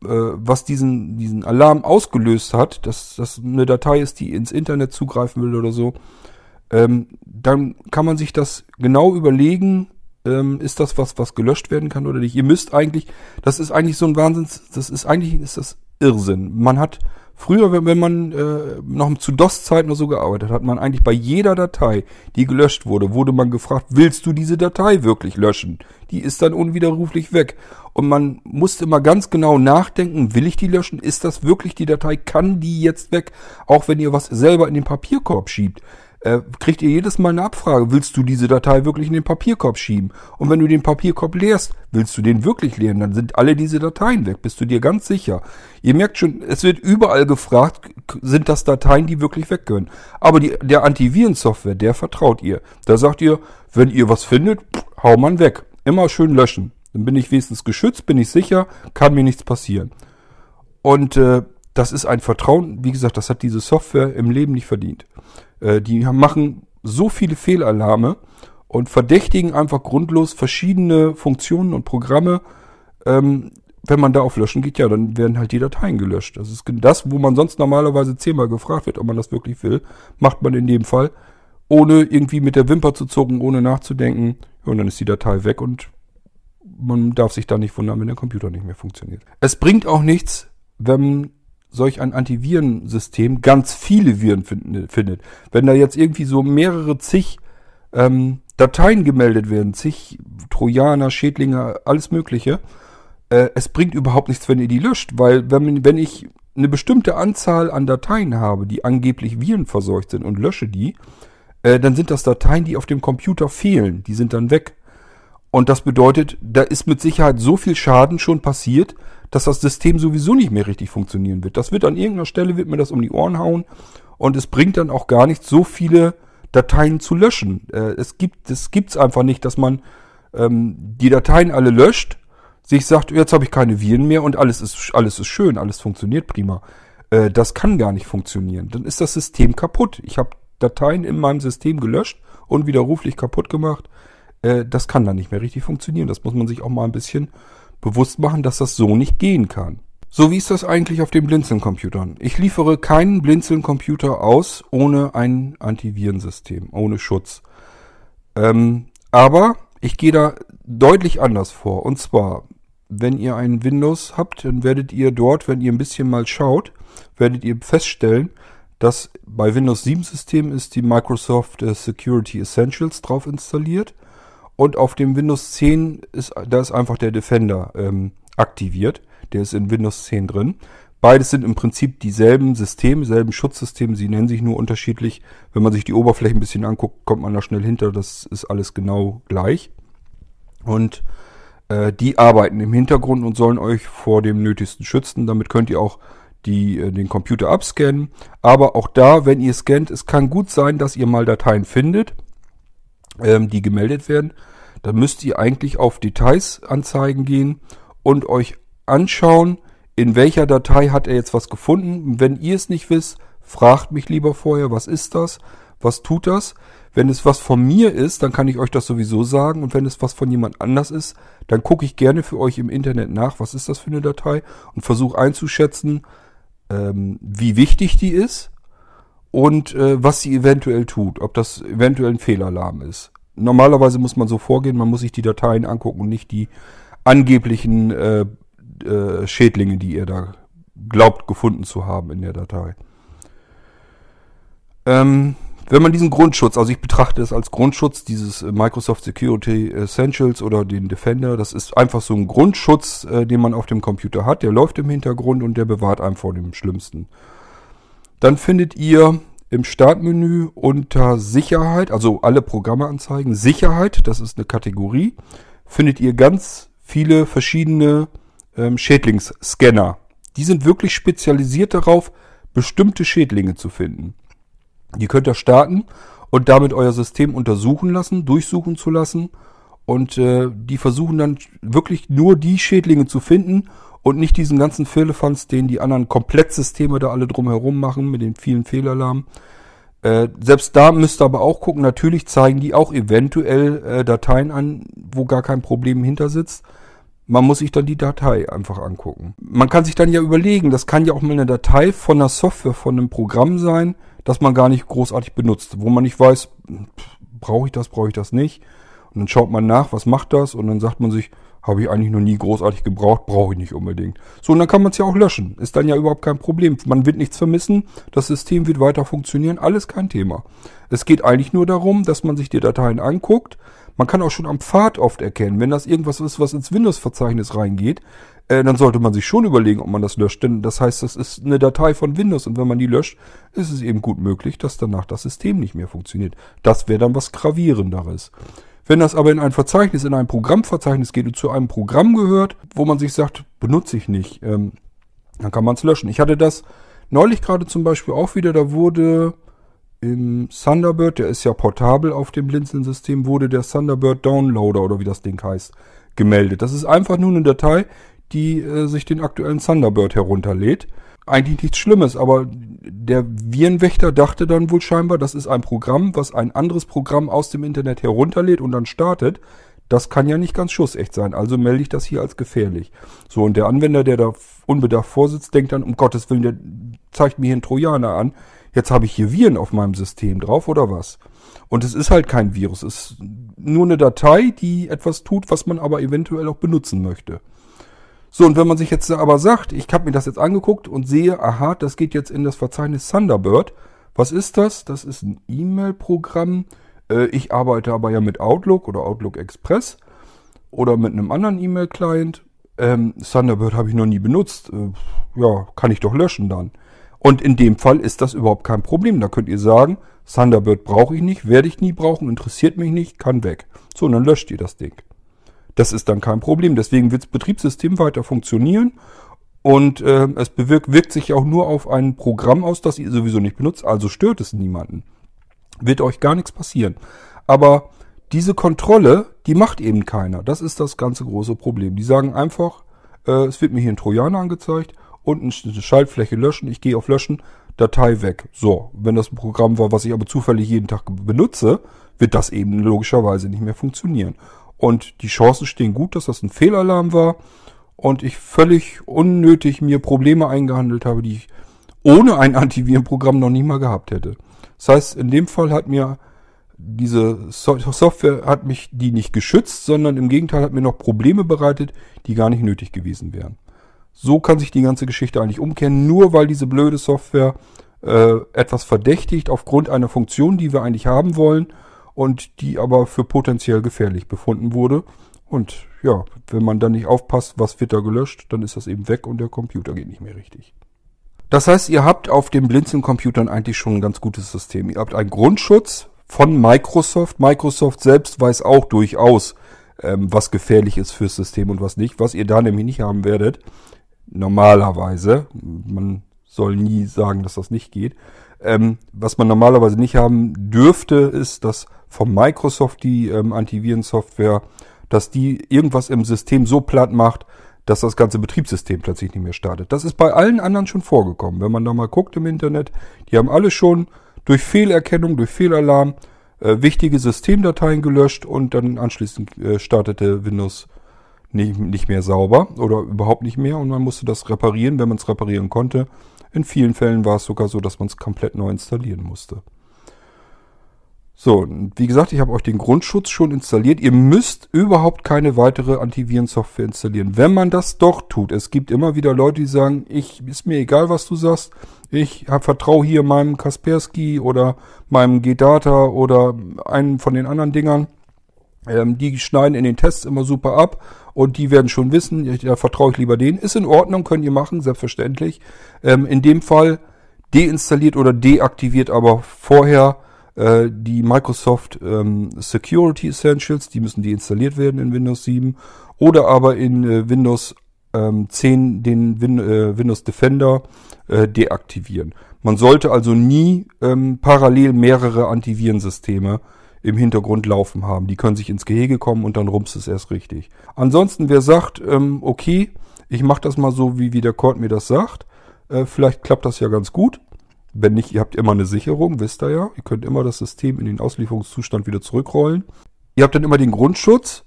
äh, was diesen, diesen Alarm ausgelöst hat, dass das eine Datei ist, die ins Internet zugreifen will oder so, ähm, dann kann man sich das genau überlegen, ähm, ist das was, was gelöscht werden kann oder nicht. Ihr müsst eigentlich, das ist eigentlich so ein Wahnsinns, das ist eigentlich, ist das Irrsinn. Man hat früher, wenn, wenn man äh, noch zu DOS-Zeiten oder so gearbeitet hat, man eigentlich bei jeder Datei, die gelöscht wurde, wurde man gefragt, willst du diese Datei wirklich löschen? Die ist dann unwiderruflich weg. Und man musste immer ganz genau nachdenken, will ich die löschen? Ist das wirklich die Datei? Kann die jetzt weg? Auch wenn ihr was selber in den Papierkorb schiebt äh, kriegt ihr jedes Mal eine Abfrage, willst du diese Datei wirklich in den Papierkorb schieben? Und wenn du den Papierkorb leerst, willst du den wirklich leeren? Dann sind alle diese Dateien weg, bist du dir ganz sicher. Ihr merkt schon, es wird überall gefragt, sind das Dateien, die wirklich weg können. Aber die, der Antivirensoftware, der vertraut ihr. Da sagt ihr, wenn ihr was findet, hau man weg. Immer schön löschen. Dann bin ich wenigstens geschützt, bin ich sicher, kann mir nichts passieren. Und äh, das ist ein Vertrauen, wie gesagt, das hat diese Software im Leben nicht verdient. Äh, die machen so viele Fehlalarme und verdächtigen einfach grundlos verschiedene Funktionen und Programme. Ähm, wenn man da auf Löschen geht, ja, dann werden halt die Dateien gelöscht. Das ist das, wo man sonst normalerweise zehnmal gefragt wird, ob man das wirklich will, macht man in dem Fall, ohne irgendwie mit der Wimper zu zucken, ohne nachzudenken. und dann ist die Datei weg und man darf sich da nicht wundern, wenn der Computer nicht mehr funktioniert. Es bringt auch nichts, wenn solch ein Antivirensystem ganz viele Viren findet. Wenn da jetzt irgendwie so mehrere zig ähm, Dateien gemeldet werden, zig Trojaner, Schädlinge, alles Mögliche, äh, es bringt überhaupt nichts, wenn ihr die löscht, weil wenn, wenn ich eine bestimmte Anzahl an Dateien habe, die angeblich virenverseucht sind und lösche die, äh, dann sind das Dateien, die auf dem Computer fehlen. Die sind dann weg. Und das bedeutet, da ist mit Sicherheit so viel Schaden schon passiert, dass das System sowieso nicht mehr richtig funktionieren wird. Das wird an irgendeiner Stelle, wird mir das um die Ohren hauen und es bringt dann auch gar nichts, so viele Dateien zu löschen. Äh, es gibt es gibt's einfach nicht, dass man ähm, die Dateien alle löscht, sich sagt, jetzt habe ich keine Viren mehr und alles ist alles ist schön, alles funktioniert prima. Äh, das kann gar nicht funktionieren. Dann ist das System kaputt. Ich habe Dateien in meinem System gelöscht, unwiderruflich kaputt gemacht. Äh, das kann dann nicht mehr richtig funktionieren. Das muss man sich auch mal ein bisschen bewusst machen, dass das so nicht gehen kann. So wie ist das eigentlich auf den Blinzeln-Computern? Ich liefere keinen Blinzeln-Computer aus ohne ein Antivirensystem, ohne Schutz. Ähm, aber ich gehe da deutlich anders vor. Und zwar, wenn ihr ein Windows habt, dann werdet ihr dort, wenn ihr ein bisschen mal schaut, werdet ihr feststellen, dass bei Windows 7 System ist die Microsoft äh, Security Essentials drauf installiert. Und auf dem Windows 10 ist, da ist einfach der Defender ähm, aktiviert. Der ist in Windows 10 drin. Beides sind im Prinzip dieselben Systeme, dieselben Schutzsysteme. Sie nennen sich nur unterschiedlich. Wenn man sich die Oberfläche ein bisschen anguckt, kommt man da schnell hinter. Das ist alles genau gleich. Und äh, die arbeiten im Hintergrund und sollen euch vor dem Nötigsten schützen. Damit könnt ihr auch die, äh, den Computer abscannen. Aber auch da, wenn ihr scannt, es kann gut sein, dass ihr mal Dateien findet, ähm, die gemeldet werden. Da müsst ihr eigentlich auf Details anzeigen gehen und euch anschauen, in welcher Datei hat er jetzt was gefunden. Wenn ihr es nicht wisst, fragt mich lieber vorher, was ist das? Was tut das? Wenn es was von mir ist, dann kann ich euch das sowieso sagen. Und wenn es was von jemand anders ist, dann gucke ich gerne für euch im Internet nach, was ist das für eine Datei und versuche einzuschätzen, ähm, wie wichtig die ist und äh, was sie eventuell tut, ob das eventuell ein Fehlalarm ist. Normalerweise muss man so vorgehen, man muss sich die Dateien angucken und nicht die angeblichen äh, äh, Schädlinge, die ihr da glaubt gefunden zu haben in der Datei. Ähm, wenn man diesen Grundschutz, also ich betrachte es als Grundschutz, dieses äh, Microsoft Security Essentials oder den Defender, das ist einfach so ein Grundschutz, äh, den man auf dem Computer hat. Der läuft im Hintergrund und der bewahrt einem vor dem Schlimmsten. Dann findet ihr im Startmenü unter Sicherheit, also alle Programme anzeigen, Sicherheit, das ist eine Kategorie, findet ihr ganz viele verschiedene ähm, Schädlingsscanner. Die sind wirklich spezialisiert darauf, bestimmte Schädlinge zu finden. Die könnt ihr starten und damit euer System untersuchen lassen, durchsuchen zu lassen. Und äh, die versuchen dann wirklich nur die Schädlinge zu finden und nicht diesen ganzen Firlefanz, den die anderen Komplettsysteme da alle drumherum machen mit den vielen Fehlalarmen. Äh, selbst da müsst ihr aber auch gucken, natürlich zeigen die auch eventuell äh, Dateien an, wo gar kein Problem hinter sitzt. Man muss sich dann die Datei einfach angucken. Man kann sich dann ja überlegen, das kann ja auch mal eine Datei von einer Software, von einem Programm sein, das man gar nicht großartig benutzt, wo man nicht weiß, brauche ich das, brauche ich das nicht. Und dann schaut man nach, was macht das und dann sagt man sich, habe ich eigentlich noch nie großartig gebraucht, brauche ich nicht unbedingt. So, und dann kann man es ja auch löschen. Ist dann ja überhaupt kein Problem. Man wird nichts vermissen, das System wird weiter funktionieren, alles kein Thema. Es geht eigentlich nur darum, dass man sich die Dateien anguckt. Man kann auch schon am Pfad oft erkennen, wenn das irgendwas ist, was ins Windows-Verzeichnis reingeht, äh, dann sollte man sich schon überlegen, ob man das löscht. Denn das heißt, das ist eine Datei von Windows und wenn man die löscht, ist es eben gut möglich, dass danach das System nicht mehr funktioniert. Das wäre dann was Gravierenderes. Wenn das aber in ein Verzeichnis, in ein Programmverzeichnis geht und zu einem Programm gehört, wo man sich sagt, benutze ich nicht, ähm, dann kann man es löschen. Ich hatte das neulich gerade zum Beispiel auch wieder, da wurde im Thunderbird, der ist ja portabel auf dem Blinzeln-System, wurde der Thunderbird Downloader oder wie das Ding heißt, gemeldet. Das ist einfach nur eine Datei, die äh, sich den aktuellen Thunderbird herunterlädt. Eigentlich nichts Schlimmes, aber der Virenwächter dachte dann wohl scheinbar, das ist ein Programm, was ein anderes Programm aus dem Internet herunterlädt und dann startet. Das kann ja nicht ganz schussecht sein, also melde ich das hier als gefährlich. So, und der Anwender, der da unbedarft vorsitzt, denkt dann, um Gottes Willen, der zeigt mir hier einen Trojaner an. Jetzt habe ich hier Viren auf meinem System drauf oder was? Und es ist halt kein Virus, es ist nur eine Datei, die etwas tut, was man aber eventuell auch benutzen möchte. So, und wenn man sich jetzt aber sagt, ich habe mir das jetzt angeguckt und sehe, aha, das geht jetzt in das Verzeichnis Thunderbird. Was ist das? Das ist ein E-Mail-Programm. Äh, ich arbeite aber ja mit Outlook oder Outlook Express oder mit einem anderen E-Mail-Client. Ähm, Thunderbird habe ich noch nie benutzt. Äh, ja, kann ich doch löschen dann. Und in dem Fall ist das überhaupt kein Problem. Da könnt ihr sagen, Thunderbird brauche ich nicht, werde ich nie brauchen, interessiert mich nicht, kann weg. So, und dann löscht ihr das Ding. Das ist dann kein Problem. Deswegen wird das Betriebssystem weiter funktionieren und äh, es bewirkt, wirkt sich auch nur auf ein Programm aus, das ihr sowieso nicht benutzt, also stört es niemanden. Wird euch gar nichts passieren. Aber diese Kontrolle, die macht eben keiner. Das ist das ganze große Problem. Die sagen einfach, äh, es wird mir hier ein Trojaner angezeigt, unten eine Schaltfläche löschen, ich gehe auf Löschen, Datei weg. So, wenn das ein Programm war, was ich aber zufällig jeden Tag benutze, wird das eben logischerweise nicht mehr funktionieren. Und die Chancen stehen gut, dass das ein Fehlalarm war und ich völlig unnötig mir Probleme eingehandelt habe, die ich ohne ein [laughs] Antivirenprogramm noch nie mal gehabt hätte. Das heißt, in dem Fall hat mir diese Software hat mich die nicht geschützt, sondern im Gegenteil hat mir noch Probleme bereitet, die gar nicht nötig gewesen wären. So kann sich die ganze Geschichte eigentlich umkehren, nur weil diese blöde Software äh, etwas verdächtigt aufgrund einer Funktion, die wir eigentlich haben wollen und die aber für potenziell gefährlich befunden wurde. Und ja, wenn man dann nicht aufpasst, was wird da gelöscht, dann ist das eben weg und der Computer geht nicht mehr richtig. Das heißt, ihr habt auf den Blinzeln-Computern eigentlich schon ein ganz gutes System. Ihr habt einen Grundschutz von Microsoft. Microsoft selbst weiß auch durchaus, ähm, was gefährlich ist fürs System und was nicht. Was ihr da nämlich nicht haben werdet, normalerweise, man soll nie sagen, dass das nicht geht, ähm, was man normalerweise nicht haben dürfte, ist, dass von Microsoft die ähm, Antivirensoftware, dass die irgendwas im System so platt macht, dass das ganze Betriebssystem plötzlich nicht mehr startet. Das ist bei allen anderen schon vorgekommen. Wenn man da mal guckt im Internet, die haben alle schon durch Fehlerkennung, durch Fehlalarm äh, wichtige Systemdateien gelöscht und dann anschließend äh, startete Windows nicht, nicht mehr sauber oder überhaupt nicht mehr und man musste das reparieren, wenn man es reparieren konnte. In vielen Fällen war es sogar so, dass man es komplett neu installieren musste. So, wie gesagt, ich habe euch den Grundschutz schon installiert. Ihr müsst überhaupt keine weitere Antivirensoftware installieren. Wenn man das doch tut, es gibt immer wieder Leute, die sagen, ich ist mir egal, was du sagst. Ich vertraue hier meinem Kaspersky oder meinem G-Data oder einem von den anderen Dingern. Ähm, die schneiden in den Tests immer super ab und die werden schon wissen, da vertraue ich lieber denen. Ist in Ordnung, könnt ihr machen, selbstverständlich. Ähm, in dem Fall deinstalliert oder deaktiviert aber vorher äh, die Microsoft ähm, Security Essentials, die müssen deinstalliert werden in Windows 7 oder aber in äh, Windows ähm, 10 den Win äh, Windows Defender äh, deaktivieren. Man sollte also nie ähm, parallel mehrere Antivirensysteme im Hintergrund laufen haben. Die können sich ins Gehege kommen und dann rumst es erst richtig. Ansonsten, wer sagt, ähm, okay, ich mache das mal so, wie, wie der Cord mir das sagt, äh, vielleicht klappt das ja ganz gut. Wenn nicht, ihr habt immer eine Sicherung, wisst ihr ja. Ihr könnt immer das System in den Auslieferungszustand wieder zurückrollen. Ihr habt dann immer den Grundschutz,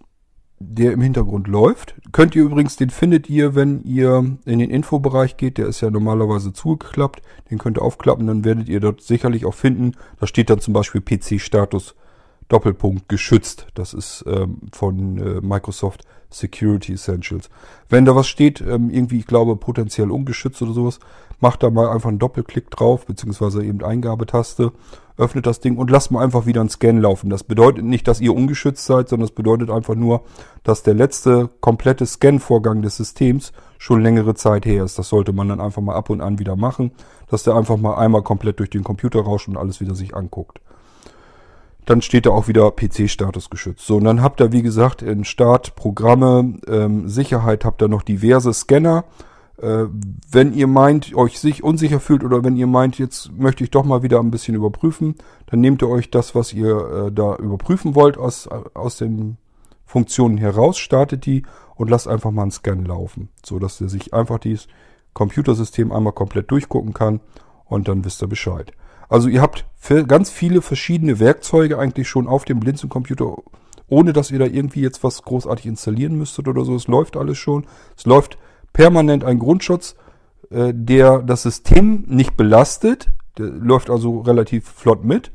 der im Hintergrund läuft. Könnt ihr übrigens, den findet ihr, wenn ihr in den Infobereich geht. Der ist ja normalerweise zugeklappt. Den könnt ihr aufklappen, dann werdet ihr dort sicherlich auch finden. Da steht dann zum Beispiel PC-Status Doppelpunkt geschützt. Das ist ähm, von äh, Microsoft Security Essentials. Wenn da was steht, ähm, irgendwie, ich glaube, potenziell ungeschützt oder sowas, macht da mal einfach einen Doppelklick drauf, beziehungsweise eben Eingabetaste, öffnet das Ding und lasst mal einfach wieder einen Scan laufen. Das bedeutet nicht, dass ihr ungeschützt seid, sondern das bedeutet einfach nur, dass der letzte komplette Scan-Vorgang des Systems schon längere Zeit her ist. Das sollte man dann einfach mal ab und an wieder machen, dass der einfach mal einmal komplett durch den Computer rauscht und alles wieder sich anguckt dann steht da auch wieder PC-Status geschützt. So, und dann habt ihr, wie gesagt, in Start, Programme, ähm, Sicherheit, habt ihr noch diverse Scanner. Äh, wenn ihr meint, euch sich unsicher fühlt oder wenn ihr meint, jetzt möchte ich doch mal wieder ein bisschen überprüfen, dann nehmt ihr euch das, was ihr äh, da überprüfen wollt, aus, aus den Funktionen heraus, startet die und lasst einfach mal einen Scan laufen, so dass ihr sich einfach dieses Computersystem einmal komplett durchgucken kann und dann wisst ihr Bescheid. Also ihr habt ganz viele verschiedene Werkzeuge eigentlich schon auf dem Blinzeln-Computer, ohne dass ihr da irgendwie jetzt was großartig installieren müsstet oder so. Es läuft alles schon. Es läuft permanent ein Grundschutz, äh, der das System nicht belastet. Der läuft also relativ flott mit.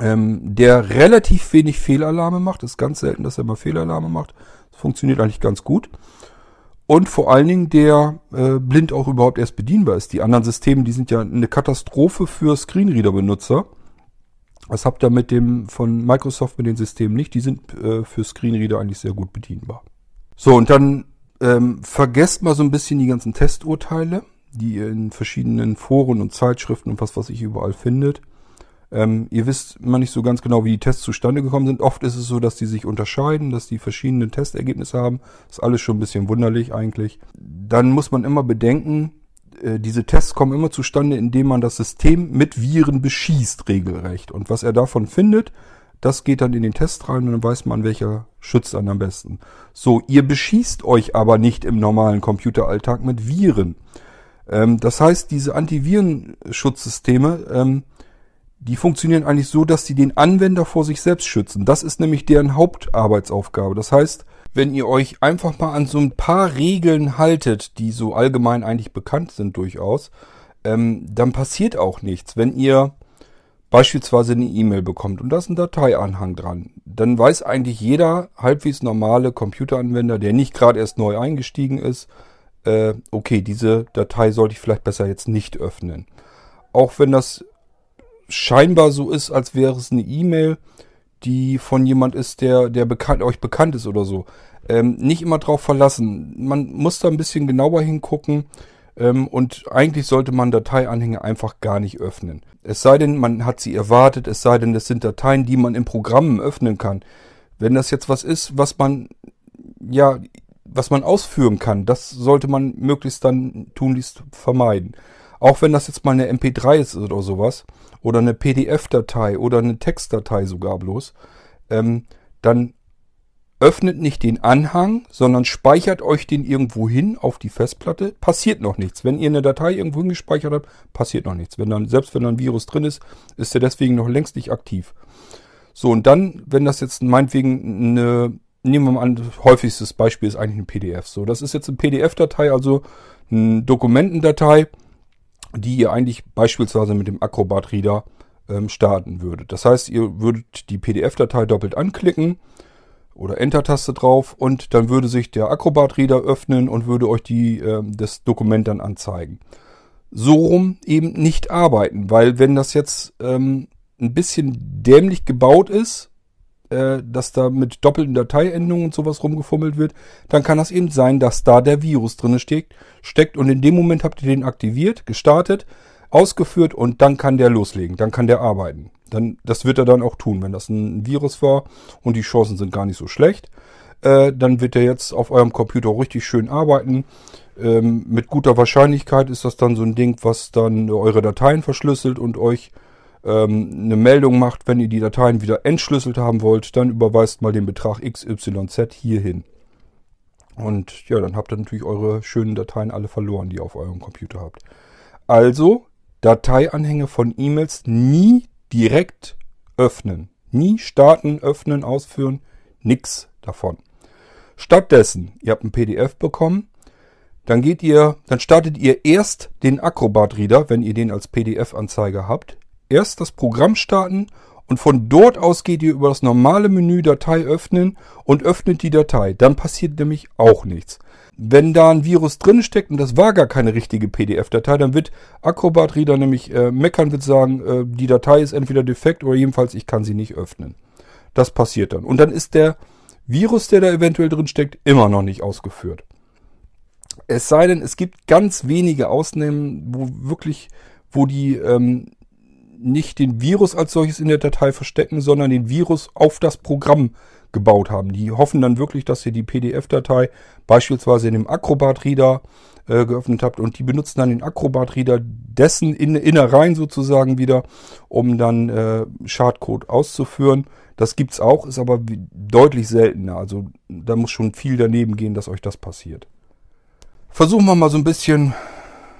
Ähm, der relativ wenig Fehlalarme macht. Es ist ganz selten, dass er mal Fehlalarme macht. Das funktioniert eigentlich ganz gut und vor allen Dingen der äh, blind auch überhaupt erst bedienbar ist. Die anderen Systeme, die sind ja eine Katastrophe für Screenreader-Benutzer. Das habt ihr mit dem von Microsoft mit den Systemen nicht. Die sind äh, für Screenreader eigentlich sehr gut bedienbar. So, und dann ähm, vergesst mal so ein bisschen die ganzen Testurteile, die ihr in verschiedenen Foren und Zeitschriften und was, was ich überall findet. Ähm, ihr wisst immer nicht so ganz genau, wie die Tests zustande gekommen sind. Oft ist es so, dass die sich unterscheiden, dass die verschiedene Testergebnisse haben. Ist alles schon ein bisschen wunderlich eigentlich. Dann muss man immer bedenken, äh, diese Tests kommen immer zustande, indem man das System mit Viren beschießt, regelrecht. Und was er davon findet, das geht dann in den Test rein und dann weiß man, welcher schützt einen am besten. So, ihr beschießt euch aber nicht im normalen Computeralltag mit Viren. Ähm, das heißt, diese Antivirenschutzsysteme, ähm, die funktionieren eigentlich so, dass sie den Anwender vor sich selbst schützen. Das ist nämlich deren Hauptarbeitsaufgabe. Das heißt, wenn ihr euch einfach mal an so ein paar Regeln haltet, die so allgemein eigentlich bekannt sind durchaus, ähm, dann passiert auch nichts. Wenn ihr beispielsweise eine E-Mail bekommt und da ist ein Dateianhang dran, dann weiß eigentlich jeder halbwegs normale Computeranwender, der nicht gerade erst neu eingestiegen ist, äh, okay, diese Datei sollte ich vielleicht besser jetzt nicht öffnen. Auch wenn das scheinbar so ist, als wäre es eine E-Mail, die von jemand ist, der, der bekannt, euch bekannt ist oder so. Ähm, nicht immer drauf verlassen. Man muss da ein bisschen genauer hingucken. Ähm, und eigentlich sollte man Dateianhänge einfach gar nicht öffnen. Es sei denn, man hat sie erwartet, es sei denn, das sind Dateien, die man in Programmen öffnen kann. Wenn das jetzt was ist, was man, ja, was man ausführen kann, das sollte man möglichst dann tunlichst vermeiden. Auch wenn das jetzt mal eine MP3 ist oder sowas, oder eine PDF-Datei oder eine Textdatei sogar bloß, ähm, dann öffnet nicht den Anhang, sondern speichert euch den irgendwo hin auf die Festplatte, passiert noch nichts. Wenn ihr eine Datei irgendwo hingespeichert habt, passiert noch nichts. Wenn dann, selbst wenn da ein Virus drin ist, ist der deswegen noch längst nicht aktiv. So, und dann, wenn das jetzt meinetwegen eine, nehmen wir mal an, häufigstes Beispiel ist eigentlich ein PDF. So, das ist jetzt eine PDF-Datei, also eine Dokumentendatei, die ihr eigentlich beispielsweise mit dem Acrobat Reader ähm, starten würdet. Das heißt, ihr würdet die PDF-Datei doppelt anklicken, oder Enter-Taste drauf und dann würde sich der Acrobat-Reader öffnen und würde euch die, äh, das Dokument dann anzeigen. So rum eben nicht arbeiten, weil wenn das jetzt ähm, ein bisschen dämlich gebaut ist, äh, dass da mit doppelten Dateiendungen und sowas rumgefummelt wird, dann kann das eben sein, dass da der Virus drin steckt, steckt und in dem Moment habt ihr den aktiviert, gestartet, ausgeführt und dann kann der loslegen, dann kann der arbeiten. Dann, das wird er dann auch tun, wenn das ein Virus war und die Chancen sind gar nicht so schlecht. Äh, dann wird er jetzt auf eurem Computer richtig schön arbeiten. Ähm, mit guter Wahrscheinlichkeit ist das dann so ein Ding, was dann eure Dateien verschlüsselt und euch ähm, eine Meldung macht, wenn ihr die Dateien wieder entschlüsselt haben wollt, dann überweist mal den Betrag XYZ hierhin. Und ja, dann habt ihr natürlich eure schönen Dateien alle verloren, die ihr auf eurem Computer habt. Also Dateianhänge von E-Mails nie direkt öffnen. Nie starten, öffnen, ausführen, nix davon. Stattdessen, ihr habt ein PDF bekommen, dann geht ihr, dann startet ihr erst den Acrobat Reader, wenn ihr den als PDF-Anzeiger habt. Erst das Programm starten und von dort aus geht ihr über das normale Menü Datei öffnen und öffnet die Datei. Dann passiert nämlich auch nichts. Wenn da ein Virus drin steckt und das war gar keine richtige PDF-Datei, dann wird Acrobat Reader nämlich äh, meckern, wird sagen, äh, die Datei ist entweder defekt oder jedenfalls ich kann sie nicht öffnen. Das passiert dann. Und dann ist der Virus, der da eventuell drin steckt, immer noch nicht ausgeführt. Es sei denn, es gibt ganz wenige Ausnahmen, wo wirklich, wo die ähm, nicht den Virus als solches in der Datei verstecken, sondern den Virus auf das Programm gebaut haben. Die hoffen dann wirklich, dass ihr die PDF-Datei beispielsweise in dem Acrobat-Reader äh, geöffnet habt und die benutzen dann den Acrobat-Reader dessen in, Innereien sozusagen wieder, um dann äh, Schadcode auszuführen. Das gibt's auch, ist aber deutlich seltener. Also da muss schon viel daneben gehen, dass euch das passiert. Versuchen wir mal so ein bisschen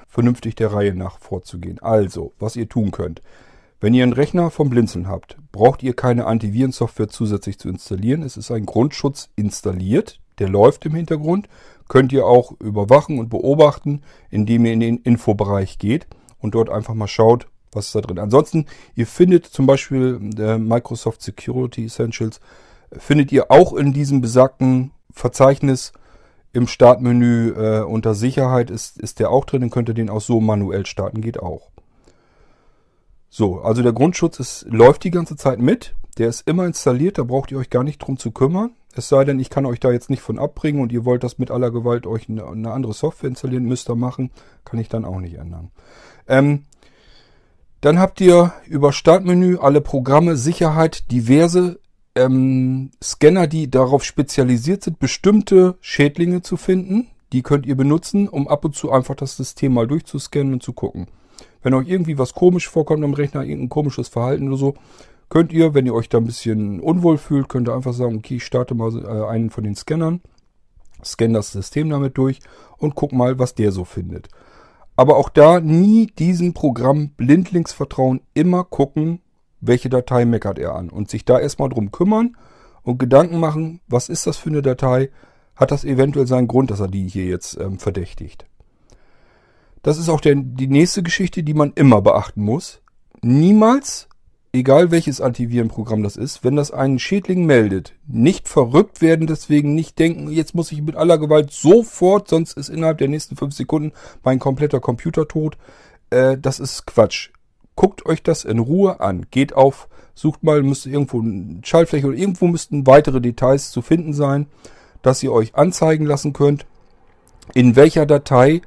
vernünftig der Reihe nach vorzugehen. Also, was ihr tun könnt. Wenn ihr einen Rechner vom Blinzeln habt, braucht ihr keine Antivirensoftware zusätzlich zu installieren. Es ist ein Grundschutz installiert, der läuft im Hintergrund. Könnt ihr auch überwachen und beobachten, indem ihr in den Infobereich geht und dort einfach mal schaut, was ist da drin. Ansonsten, ihr findet zum Beispiel der Microsoft Security Essentials, findet ihr auch in diesem besagten Verzeichnis im Startmenü äh, unter Sicherheit ist, ist der auch drin, dann könnt ihr den auch so manuell starten, geht auch. So, also der Grundschutz ist, läuft die ganze Zeit mit. Der ist immer installiert, da braucht ihr euch gar nicht drum zu kümmern. Es sei denn, ich kann euch da jetzt nicht von abbringen und ihr wollt das mit aller Gewalt euch eine, eine andere Software installieren, müsst ihr machen. Kann ich dann auch nicht ändern. Ähm, dann habt ihr über Startmenü alle Programme, Sicherheit, diverse ähm, Scanner, die darauf spezialisiert sind, bestimmte Schädlinge zu finden. Die könnt ihr benutzen, um ab und zu einfach das System mal durchzuscannen und zu gucken. Wenn euch irgendwie was komisch vorkommt am Rechner, irgendein komisches Verhalten oder so, könnt ihr, wenn ihr euch da ein bisschen unwohl fühlt, könnt ihr einfach sagen, okay, ich starte mal äh, einen von den Scannern, scanne das System damit durch und guck mal, was der so findet. Aber auch da nie diesem Programm blindlings vertrauen, immer gucken, welche Datei meckert er an und sich da erstmal drum kümmern und Gedanken machen, was ist das für eine Datei, hat das eventuell seinen Grund, dass er die hier jetzt ähm, verdächtigt. Das ist auch der, die nächste Geschichte, die man immer beachten muss. Niemals, egal welches Antivirenprogramm das ist, wenn das einen Schädling meldet, nicht verrückt werden, deswegen nicht denken, jetzt muss ich mit aller Gewalt sofort, sonst ist innerhalb der nächsten fünf Sekunden mein kompletter Computer tot. Äh, das ist Quatsch. Guckt euch das in Ruhe an. Geht auf, sucht mal, müsste irgendwo eine Schaltfläche oder irgendwo müssten weitere Details zu finden sein, dass ihr euch anzeigen lassen könnt, in welcher Datei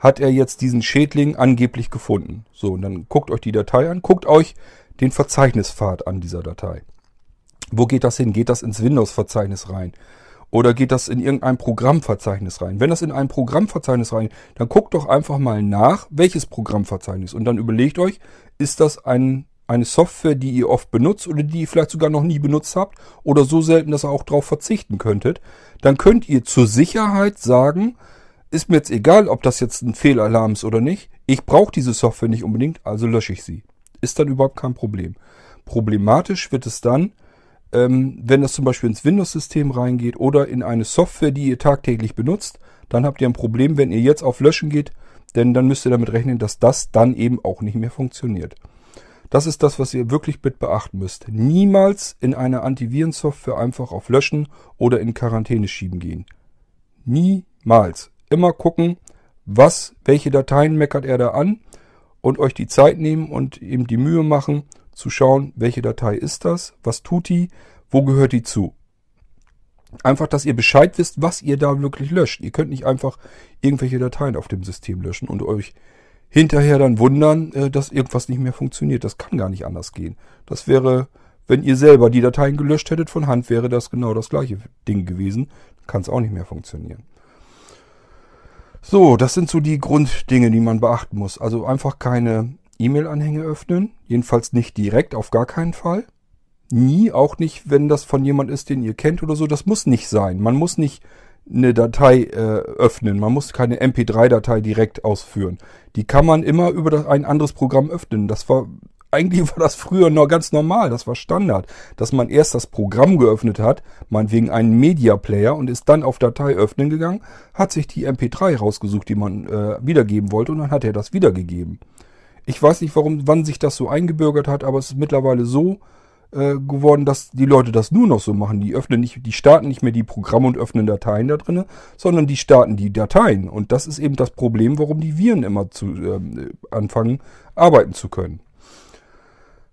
hat er jetzt diesen Schädling angeblich gefunden. So, und dann guckt euch die Datei an, guckt euch den Verzeichnispfad an dieser Datei. Wo geht das hin? Geht das ins Windows-Verzeichnis rein? Oder geht das in irgendein Programmverzeichnis rein? Wenn das in ein Programmverzeichnis rein, dann guckt doch einfach mal nach, welches Programmverzeichnis. Und dann überlegt euch, ist das ein eine Software, die ihr oft benutzt oder die ihr vielleicht sogar noch nie benutzt habt oder so selten, dass ihr auch darauf verzichten könntet, dann könnt ihr zur Sicherheit sagen, ist mir jetzt egal, ob das jetzt ein Fehlalarm ist oder nicht, ich brauche diese Software nicht unbedingt, also lösche ich sie. Ist dann überhaupt kein Problem. Problematisch wird es dann, ähm, wenn das zum Beispiel ins Windows-System reingeht oder in eine Software, die ihr tagtäglich benutzt, dann habt ihr ein Problem, wenn ihr jetzt auf Löschen geht, denn dann müsst ihr damit rechnen, dass das dann eben auch nicht mehr funktioniert. Das ist das, was ihr wirklich mit beachten müsst. Niemals in eine Antivirensoftware einfach auf Löschen oder in Quarantäne schieben gehen. Niemals. Immer gucken, was, welche Dateien meckert er da an und euch die Zeit nehmen und eben die Mühe machen, zu schauen, welche Datei ist das, was tut die, wo gehört die zu. Einfach, dass ihr Bescheid wisst, was ihr da wirklich löscht. Ihr könnt nicht einfach irgendwelche Dateien auf dem System löschen und euch hinterher dann wundern, äh, dass irgendwas nicht mehr funktioniert. Das kann gar nicht anders gehen. Das wäre, wenn ihr selber die Dateien gelöscht hättet von Hand, wäre das genau das gleiche Ding gewesen. Kann es auch nicht mehr funktionieren. So, das sind so die Grunddinge, die man beachten muss. Also einfach keine E-Mail-Anhänge öffnen. Jedenfalls nicht direkt, auf gar keinen Fall. Nie, auch nicht, wenn das von jemand ist, den ihr kennt oder so. Das muss nicht sein. Man muss nicht eine Datei äh, öffnen. Man muss keine MP3-Datei direkt ausführen. Die kann man immer über das, ein anderes Programm öffnen. Das war eigentlich war das früher noch ganz normal, das war Standard, dass man erst das Programm geöffnet hat, meinetwegen einen Media Player und ist dann auf Datei öffnen gegangen, hat sich die MP3 rausgesucht, die man äh, wiedergeben wollte und dann hat er das wiedergegeben. Ich weiß nicht, warum, wann sich das so eingebürgert hat, aber es ist mittlerweile so äh, geworden, dass die Leute das nur noch so machen. Die öffnen nicht, die starten nicht mehr die Programme und öffnen Dateien da drinne, sondern die starten die Dateien. Und das ist eben das Problem, warum die Viren immer zu äh, anfangen, arbeiten zu können.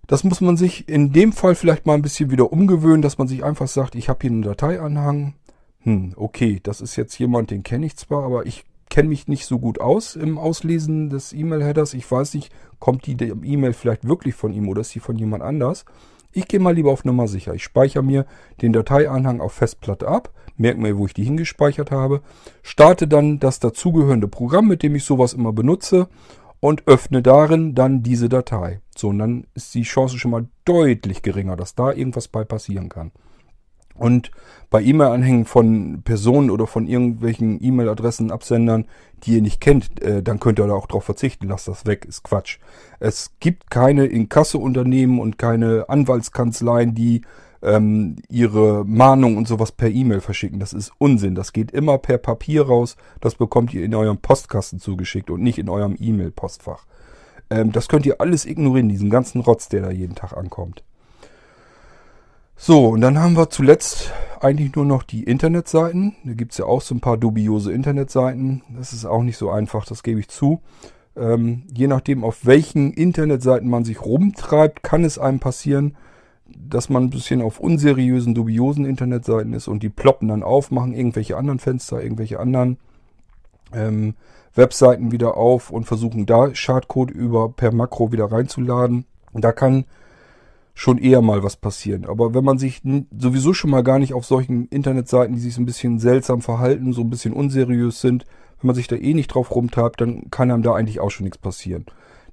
Das muss man sich in dem Fall vielleicht mal ein bisschen wieder umgewöhnen, dass man sich einfach sagt, ich habe hier einen Dateianhang. Hm, okay, das ist jetzt jemand, den kenne ich zwar, aber ich kenne mich nicht so gut aus im Auslesen des E-Mail-Headers. Ich weiß nicht, kommt die E-Mail vielleicht wirklich von ihm oder ist sie von jemand anders. Ich gehe mal lieber auf Nummer sicher. Ich speichere mir den Dateianhang auf Festplatte ab, merke mir, wo ich die hingespeichert habe, starte dann das dazugehörende Programm, mit dem ich sowas immer benutze und öffne darin dann diese Datei. So, und dann ist die Chance schon mal deutlich geringer, dass da irgendwas bei passieren kann. Und bei E-Mail-Anhängen von Personen oder von irgendwelchen E-Mail-Adressen, Absendern, die ihr nicht kennt, äh, dann könnt ihr da auch drauf verzichten. Lasst das weg, ist Quatsch. Es gibt keine Inkasso-Unternehmen und keine Anwaltskanzleien, die ähm, ihre Mahnung und sowas per E-Mail verschicken. Das ist Unsinn. Das geht immer per Papier raus. Das bekommt ihr in eurem Postkasten zugeschickt und nicht in eurem E-Mail-Postfach. Ähm, das könnt ihr alles ignorieren, diesen ganzen Rotz, der da jeden Tag ankommt. So, und dann haben wir zuletzt eigentlich nur noch die Internetseiten. Da gibt es ja auch so ein paar dubiose Internetseiten. Das ist auch nicht so einfach, das gebe ich zu. Ähm, je nachdem, auf welchen Internetseiten man sich rumtreibt, kann es einem passieren, dass man ein bisschen auf unseriösen, dubiosen Internetseiten ist und die ploppen dann auf, machen irgendwelche anderen Fenster, irgendwelche anderen ähm, Webseiten wieder auf und versuchen da Schadcode über per Makro wieder reinzuladen. Da kann schon eher mal was passieren. Aber wenn man sich sowieso schon mal gar nicht auf solchen Internetseiten, die sich ein bisschen seltsam verhalten, so ein bisschen unseriös sind, wenn man sich da eh nicht drauf rumtreibt, dann kann einem da eigentlich auch schon nichts passieren.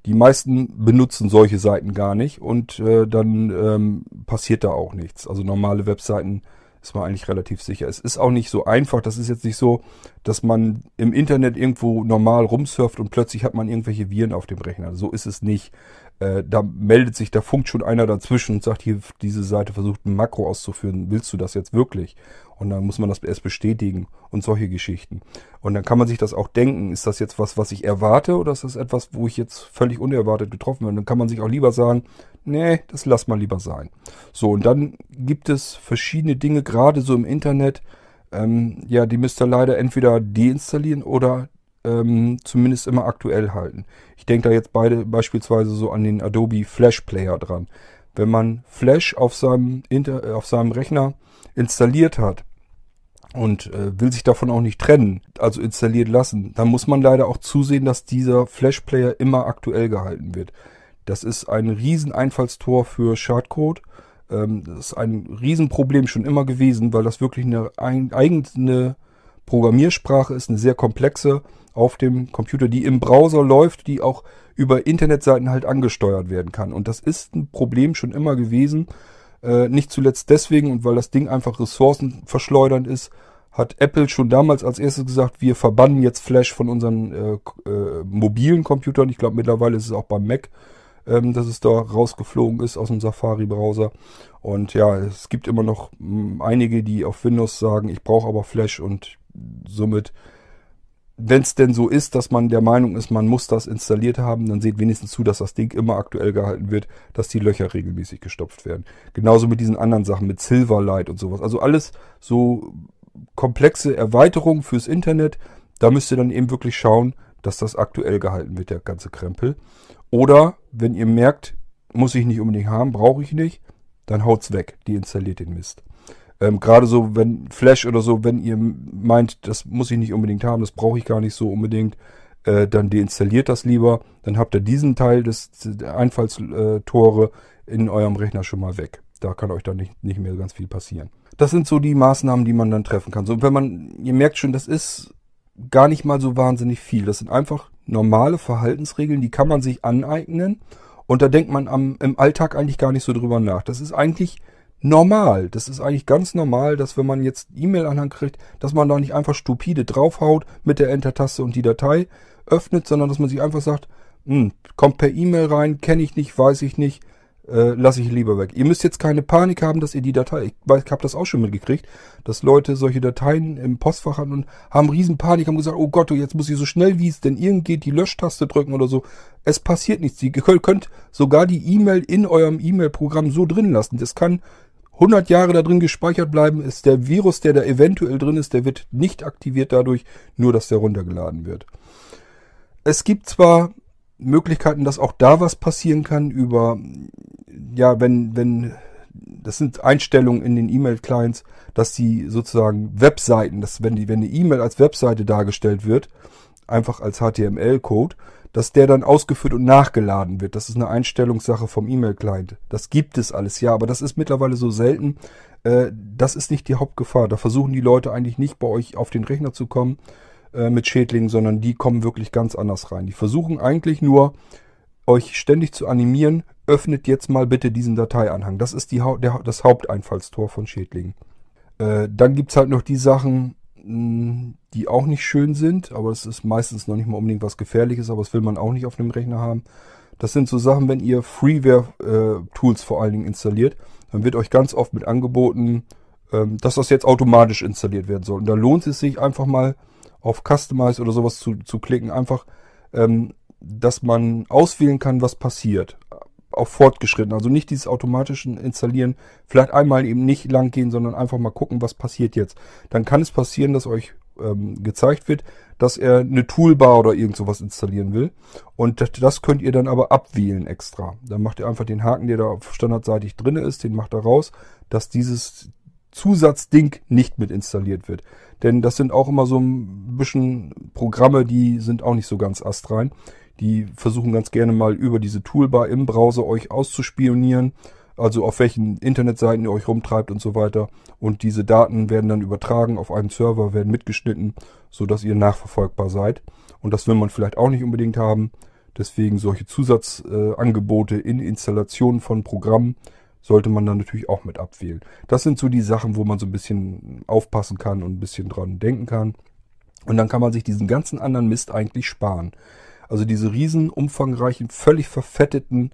Die meisten benutzen solche Seiten gar nicht und äh, dann ähm, passiert da auch nichts. Also normale Webseiten ist man eigentlich relativ sicher. Es ist auch nicht so einfach. Das ist jetzt nicht so, dass man im Internet irgendwo normal rumsurft und plötzlich hat man irgendwelche Viren auf dem Rechner. So ist es nicht. Äh, da meldet sich, da funkt schon einer dazwischen und sagt, hier, diese Seite versucht ein Makro auszuführen. Willst du das jetzt wirklich? Und dann muss man das erst bestätigen und solche Geschichten. Und dann kann man sich das auch denken, ist das jetzt was, was ich erwarte oder ist das etwas, wo ich jetzt völlig unerwartet getroffen werde? Dann kann man sich auch lieber sagen, nee, das lass mal lieber sein. So, und dann gibt es verschiedene Dinge, gerade so im Internet, ähm, ja, die müsst ihr leider entweder deinstallieren oder ähm, zumindest immer aktuell halten. Ich denke da jetzt beide beispielsweise so an den Adobe Flash Player dran. Wenn man Flash auf seinem, Inter äh, auf seinem Rechner installiert hat und äh, will sich davon auch nicht trennen, also installiert lassen, dann muss man leider auch zusehen, dass dieser Flash Player immer aktuell gehalten wird. Das ist ein riesen Einfallstor für Schadcode. Ähm, das ist ein Riesenproblem schon immer gewesen, weil das wirklich eine eigene Programmiersprache ist, eine sehr komplexe auf dem Computer, die im Browser läuft, die auch über Internetseiten halt angesteuert werden kann. Und das ist ein Problem schon immer gewesen. Äh, nicht zuletzt deswegen und weil das Ding einfach ressourcenverschleudernd ist, hat Apple schon damals als erstes gesagt, wir verbannen jetzt Flash von unseren äh, äh, mobilen Computern. Ich glaube, mittlerweile ist es auch beim Mac, ähm, dass es da rausgeflogen ist aus dem Safari-Browser. Und ja, es gibt immer noch einige, die auf Windows sagen, ich brauche aber Flash und somit, wenn es denn so ist, dass man der Meinung ist, man muss das installiert haben, dann seht wenigstens zu, dass das Ding immer aktuell gehalten wird, dass die Löcher regelmäßig gestopft werden. Genauso mit diesen anderen Sachen, mit Silverlight und sowas. Also alles so komplexe Erweiterungen fürs Internet. Da müsst ihr dann eben wirklich schauen, dass das aktuell gehalten wird, der ganze Krempel. Oder wenn ihr merkt, muss ich nicht unbedingt haben, brauche ich nicht, dann haut's weg, die installiert den Mist. Ähm, Gerade so, wenn Flash oder so, wenn ihr meint, das muss ich nicht unbedingt haben, das brauche ich gar nicht so unbedingt, äh, dann deinstalliert das lieber. Dann habt ihr diesen Teil des Einfallstore in eurem Rechner schon mal weg. Da kann euch dann nicht, nicht mehr ganz viel passieren. Das sind so die Maßnahmen, die man dann treffen kann. So, wenn man, ihr merkt schon, das ist gar nicht mal so wahnsinnig viel. Das sind einfach normale Verhaltensregeln, die kann man sich aneignen. Und da denkt man am, im Alltag eigentlich gar nicht so drüber nach. Das ist eigentlich normal. Das ist eigentlich ganz normal, dass wenn man jetzt E-Mail-Anhang kriegt, dass man da nicht einfach stupide draufhaut mit der Enter-Taste und die Datei öffnet, sondern dass man sich einfach sagt, hm, kommt per E-Mail rein, kenne ich nicht, weiß ich nicht, äh, lasse ich lieber weg. Ihr müsst jetzt keine Panik haben, dass ihr die Datei, ich, ich habe das auch schon mitgekriegt, dass Leute solche Dateien im Postfach hatten und haben riesen Panik, haben gesagt, oh Gott, jetzt muss ich so schnell wie es denn irgend geht die Löschtaste drücken oder so. Es passiert nichts. Ihr könnt sogar die E-Mail in eurem E-Mail-Programm so drin lassen. Das kann 100 Jahre da drin gespeichert bleiben, ist der Virus, der da eventuell drin ist, der wird nicht aktiviert dadurch, nur dass der runtergeladen wird. Es gibt zwar Möglichkeiten, dass auch da was passieren kann über, ja, wenn, wenn, das sind Einstellungen in den E-Mail-Clients, dass die sozusagen Webseiten, dass wenn die, wenn eine E-Mail als Webseite dargestellt wird, einfach als HTML-Code, dass der dann ausgeführt und nachgeladen wird. Das ist eine Einstellungssache vom E-Mail-Client. Das gibt es alles, ja, aber das ist mittlerweile so selten. Äh, das ist nicht die Hauptgefahr. Da versuchen die Leute eigentlich nicht bei euch auf den Rechner zu kommen, äh, mit Schädlingen, sondern die kommen wirklich ganz anders rein. Die versuchen eigentlich nur, euch ständig zu animieren, öffnet jetzt mal bitte diesen Dateianhang. Das ist die, der, das Haupteinfallstor von Schädlingen. Äh, dann es halt noch die Sachen, die auch nicht schön sind, aber es ist meistens noch nicht mal unbedingt was Gefährliches, aber das will man auch nicht auf dem Rechner haben. Das sind so Sachen, wenn ihr Freeware-Tools äh, vor allen Dingen installiert, dann wird euch ganz oft mit angeboten, ähm, dass das jetzt automatisch installiert werden soll. Und da lohnt es sich einfach mal auf Customize oder sowas zu, zu klicken, einfach, ähm, dass man auswählen kann, was passiert. Auf fortgeschritten. Also nicht dieses automatische Installieren, vielleicht einmal eben nicht lang gehen, sondern einfach mal gucken, was passiert jetzt. Dann kann es passieren, dass euch ähm, gezeigt wird, dass er eine Toolbar oder irgend sowas installieren will. Und das, das könnt ihr dann aber abwählen extra. Dann macht ihr einfach den Haken, der da standardseitig drin ist, den macht er raus, dass dieses Zusatzding nicht mit installiert wird. Denn das sind auch immer so ein bisschen Programme, die sind auch nicht so ganz astrein. Die versuchen ganz gerne mal über diese Toolbar im Browser euch auszuspionieren. Also auf welchen Internetseiten ihr euch rumtreibt und so weiter. Und diese Daten werden dann übertragen auf einen Server, werden mitgeschnitten, sodass ihr nachverfolgbar seid. Und das will man vielleicht auch nicht unbedingt haben. Deswegen solche Zusatzangebote in Installationen von Programmen sollte man dann natürlich auch mit abwählen. Das sind so die Sachen, wo man so ein bisschen aufpassen kann und ein bisschen dran denken kann. Und dann kann man sich diesen ganzen anderen Mist eigentlich sparen. Also diese riesen umfangreichen, völlig verfetteten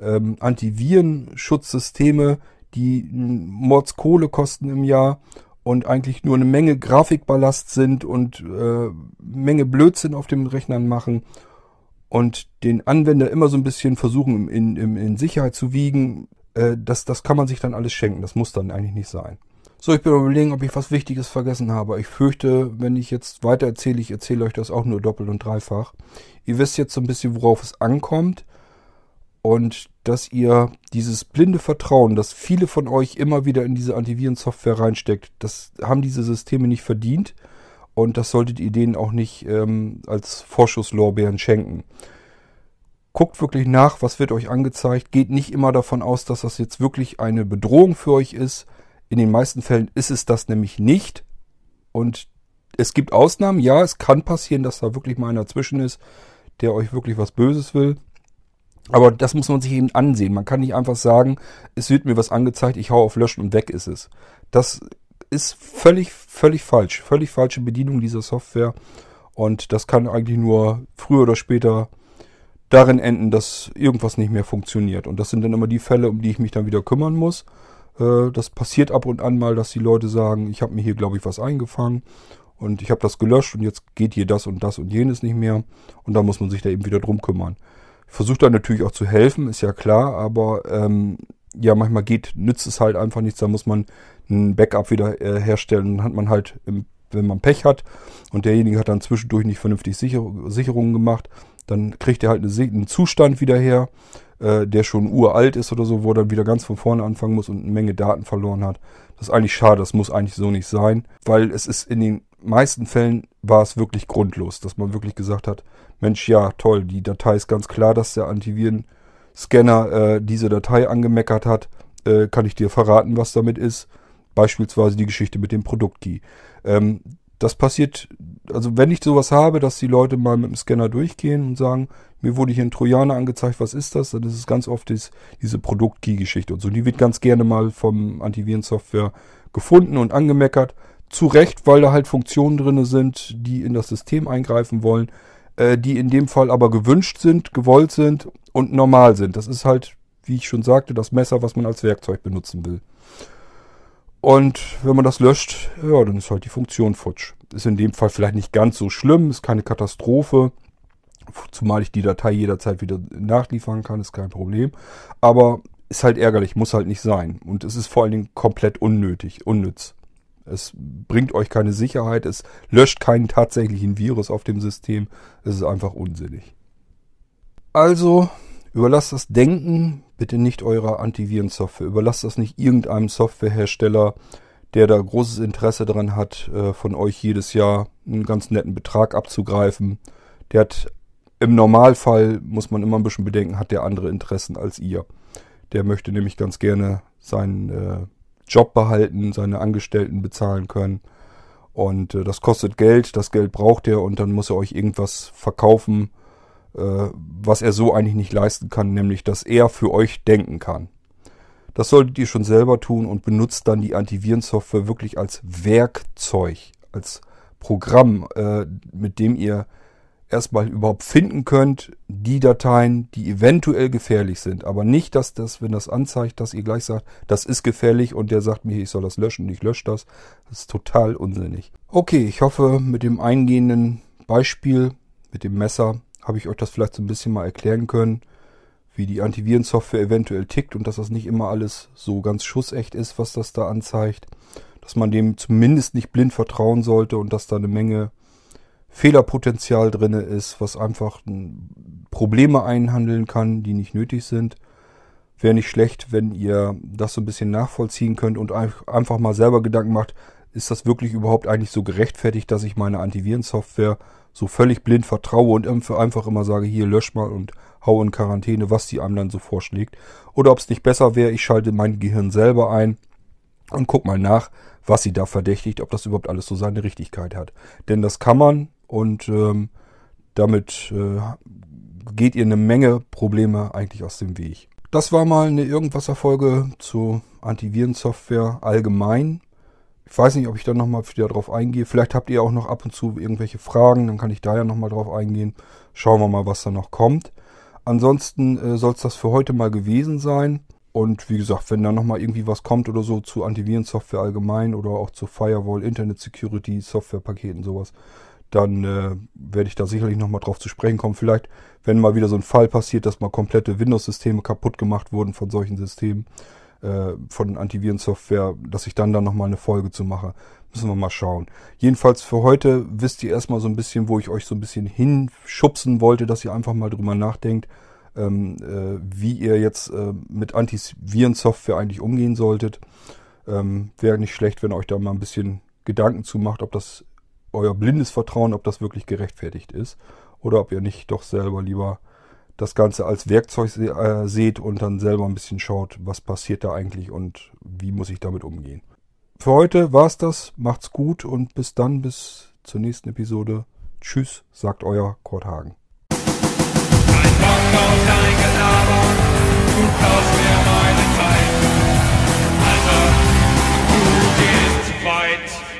ähm, Antivirenschutzsysteme, die Mordskohle kosten im Jahr und eigentlich nur eine Menge Grafikballast sind und äh, Menge Blödsinn auf den Rechnern machen und den Anwender immer so ein bisschen versuchen in, in, in Sicherheit zu wiegen, äh, das, das kann man sich dann alles schenken. Das muss dann eigentlich nicht sein. So, ich bin überlegen, ob ich was Wichtiges vergessen habe. Ich fürchte, wenn ich jetzt weiter erzähle, ich erzähle euch das auch nur doppelt und dreifach. Ihr wisst jetzt so ein bisschen, worauf es ankommt. Und dass ihr dieses blinde Vertrauen, das viele von euch immer wieder in diese Antivirensoftware reinsteckt, das haben diese Systeme nicht verdient. Und das solltet ihr denen auch nicht ähm, als Vorschusslorbeeren schenken guckt wirklich nach, was wird euch angezeigt. Geht nicht immer davon aus, dass das jetzt wirklich eine Bedrohung für euch ist. In den meisten Fällen ist es das nämlich nicht. Und es gibt Ausnahmen, ja, es kann passieren, dass da wirklich mal einer zwischen ist, der euch wirklich was Böses will. Aber das muss man sich eben ansehen. Man kann nicht einfach sagen, es wird mir was angezeigt, ich hau auf Löschen und weg ist es. Das ist völlig, völlig falsch. Völlig falsche Bedienung dieser Software. Und das kann eigentlich nur früher oder später darin enden, dass irgendwas nicht mehr funktioniert. Und das sind dann immer die Fälle, um die ich mich dann wieder kümmern muss. Äh, das passiert ab und an mal, dass die Leute sagen, ich habe mir hier, glaube ich, was eingefangen und ich habe das gelöscht und jetzt geht hier das und das und jenes nicht mehr. Und da muss man sich da eben wieder drum kümmern. Ich versuche da natürlich auch zu helfen, ist ja klar, aber ähm, ja, manchmal geht, nützt es halt einfach nichts. Da muss man ein Backup wieder äh, herstellen. Dann hat man halt, wenn man Pech hat und derjenige hat dann zwischendurch nicht vernünftig Sicher Sicherungen gemacht, dann kriegt er halt eine, einen Zustand wieder her, äh, der schon uralt ist oder so, wo er dann wieder ganz von vorne anfangen muss und eine Menge Daten verloren hat. Das ist eigentlich schade, das muss eigentlich so nicht sein, weil es ist in den meisten Fällen war es wirklich grundlos, dass man wirklich gesagt hat, Mensch, ja, toll, die Datei ist ganz klar, dass der Antivirenscanner äh, diese Datei angemeckert hat. Äh, kann ich dir verraten, was damit ist? Beispielsweise die Geschichte mit dem Produktkey. Ähm, das passiert, also wenn ich sowas habe, dass die Leute mal mit dem Scanner durchgehen und sagen, mir wurde hier ein Trojaner angezeigt, was ist das? Dann ist ganz oft dies, diese Produktkey-Geschichte und so. Die wird ganz gerne mal vom Antivirensoftware gefunden und angemeckert. Zu Recht, weil da halt Funktionen drin sind, die in das System eingreifen wollen, äh, die in dem Fall aber gewünscht sind, gewollt sind und normal sind. Das ist halt, wie ich schon sagte, das Messer, was man als Werkzeug benutzen will. Und wenn man das löscht, ja, dann ist halt die Funktion futsch. Ist in dem Fall vielleicht nicht ganz so schlimm, ist keine Katastrophe. Zumal ich die Datei jederzeit wieder nachliefern kann, ist kein Problem. Aber ist halt ärgerlich, muss halt nicht sein. Und es ist vor allen Dingen komplett unnötig, unnütz. Es bringt euch keine Sicherheit, es löscht keinen tatsächlichen Virus auf dem System. Es ist einfach unsinnig. Also überlasst das Denken bitte nicht eurer Antivirensoftware. Überlasst das nicht irgendeinem Softwarehersteller, der da großes Interesse daran hat, äh, von euch jedes Jahr einen ganz netten Betrag abzugreifen. Der hat im Normalfall, muss man immer ein bisschen bedenken, hat der andere Interessen als ihr. Der möchte nämlich ganz gerne seinen äh, Job behalten, seine Angestellten bezahlen können. Und äh, das kostet Geld, das Geld braucht er und dann muss er euch irgendwas verkaufen, äh, was er so eigentlich nicht leisten kann, nämlich dass er für euch denken kann. Das solltet ihr schon selber tun und benutzt dann die Antivirensoftware wirklich als Werkzeug, als Programm, äh, mit dem ihr erstmal überhaupt finden könnt, die Dateien, die eventuell gefährlich sind. Aber nicht, dass das, wenn das anzeigt, dass ihr gleich sagt, das ist gefährlich und der sagt mir, ich soll das löschen und ich lösche das. Das ist total unsinnig. Okay, ich hoffe, mit dem eingehenden Beispiel, mit dem Messer, habe ich euch das vielleicht so ein bisschen mal erklären können, wie die Antivirensoftware eventuell tickt und dass das nicht immer alles so ganz schussecht ist, was das da anzeigt. Dass man dem zumindest nicht blind vertrauen sollte und dass da eine Menge Fehlerpotenzial drin ist, was einfach Probleme einhandeln kann, die nicht nötig sind. Wäre nicht schlecht, wenn ihr das so ein bisschen nachvollziehen könnt und einfach mal selber Gedanken macht, ist das wirklich überhaupt eigentlich so gerechtfertigt, dass ich meine Antivirensoftware so völlig blind vertraue und einfach immer sage, hier lösch mal und hau in Quarantäne, was die einem dann so vorschlägt. Oder ob es nicht besser wäre, ich schalte mein Gehirn selber ein und guck mal nach, was sie da verdächtigt, ob das überhaupt alles so seine Richtigkeit hat. Denn das kann man und ähm, damit äh, geht ihr eine Menge Probleme eigentlich aus dem Weg. Das war mal eine Irgendwasser-Folge zu Antivirensoftware allgemein. Ich weiß nicht, ob ich da nochmal wieder drauf eingehe. Vielleicht habt ihr auch noch ab und zu irgendwelche Fragen, dann kann ich da ja nochmal drauf eingehen. Schauen wir mal, was da noch kommt. Ansonsten äh, soll es das für heute mal gewesen sein. Und wie gesagt, wenn da nochmal irgendwie was kommt oder so zu Antivirensoftware allgemein oder auch zu Firewall, Internet Security, Softwarepaketen, sowas, dann äh, werde ich da sicherlich nochmal drauf zu sprechen kommen. Vielleicht, wenn mal wieder so ein Fall passiert, dass mal komplette Windows-Systeme kaputt gemacht wurden von solchen Systemen, äh, von Antivirensoftware, dass ich dann da nochmal eine Folge zu mache. Müssen wir mal schauen. Jedenfalls für heute wisst ihr erstmal so ein bisschen, wo ich euch so ein bisschen hinschubsen wollte, dass ihr einfach mal drüber nachdenkt, ähm, äh, wie ihr jetzt äh, mit Antivirensoftware eigentlich umgehen solltet. Ähm, Wäre nicht schlecht, wenn ihr euch da mal ein bisschen Gedanken zu macht, ob das euer blindes Vertrauen, ob das wirklich gerechtfertigt ist oder ob ihr nicht doch selber lieber das Ganze als Werkzeug se äh, seht und dann selber ein bisschen schaut, was passiert da eigentlich und wie muss ich damit umgehen. Für heute war's das. Macht's gut und bis dann, bis zur nächsten Episode. Tschüss, sagt euer Kurt Hagen.
Kein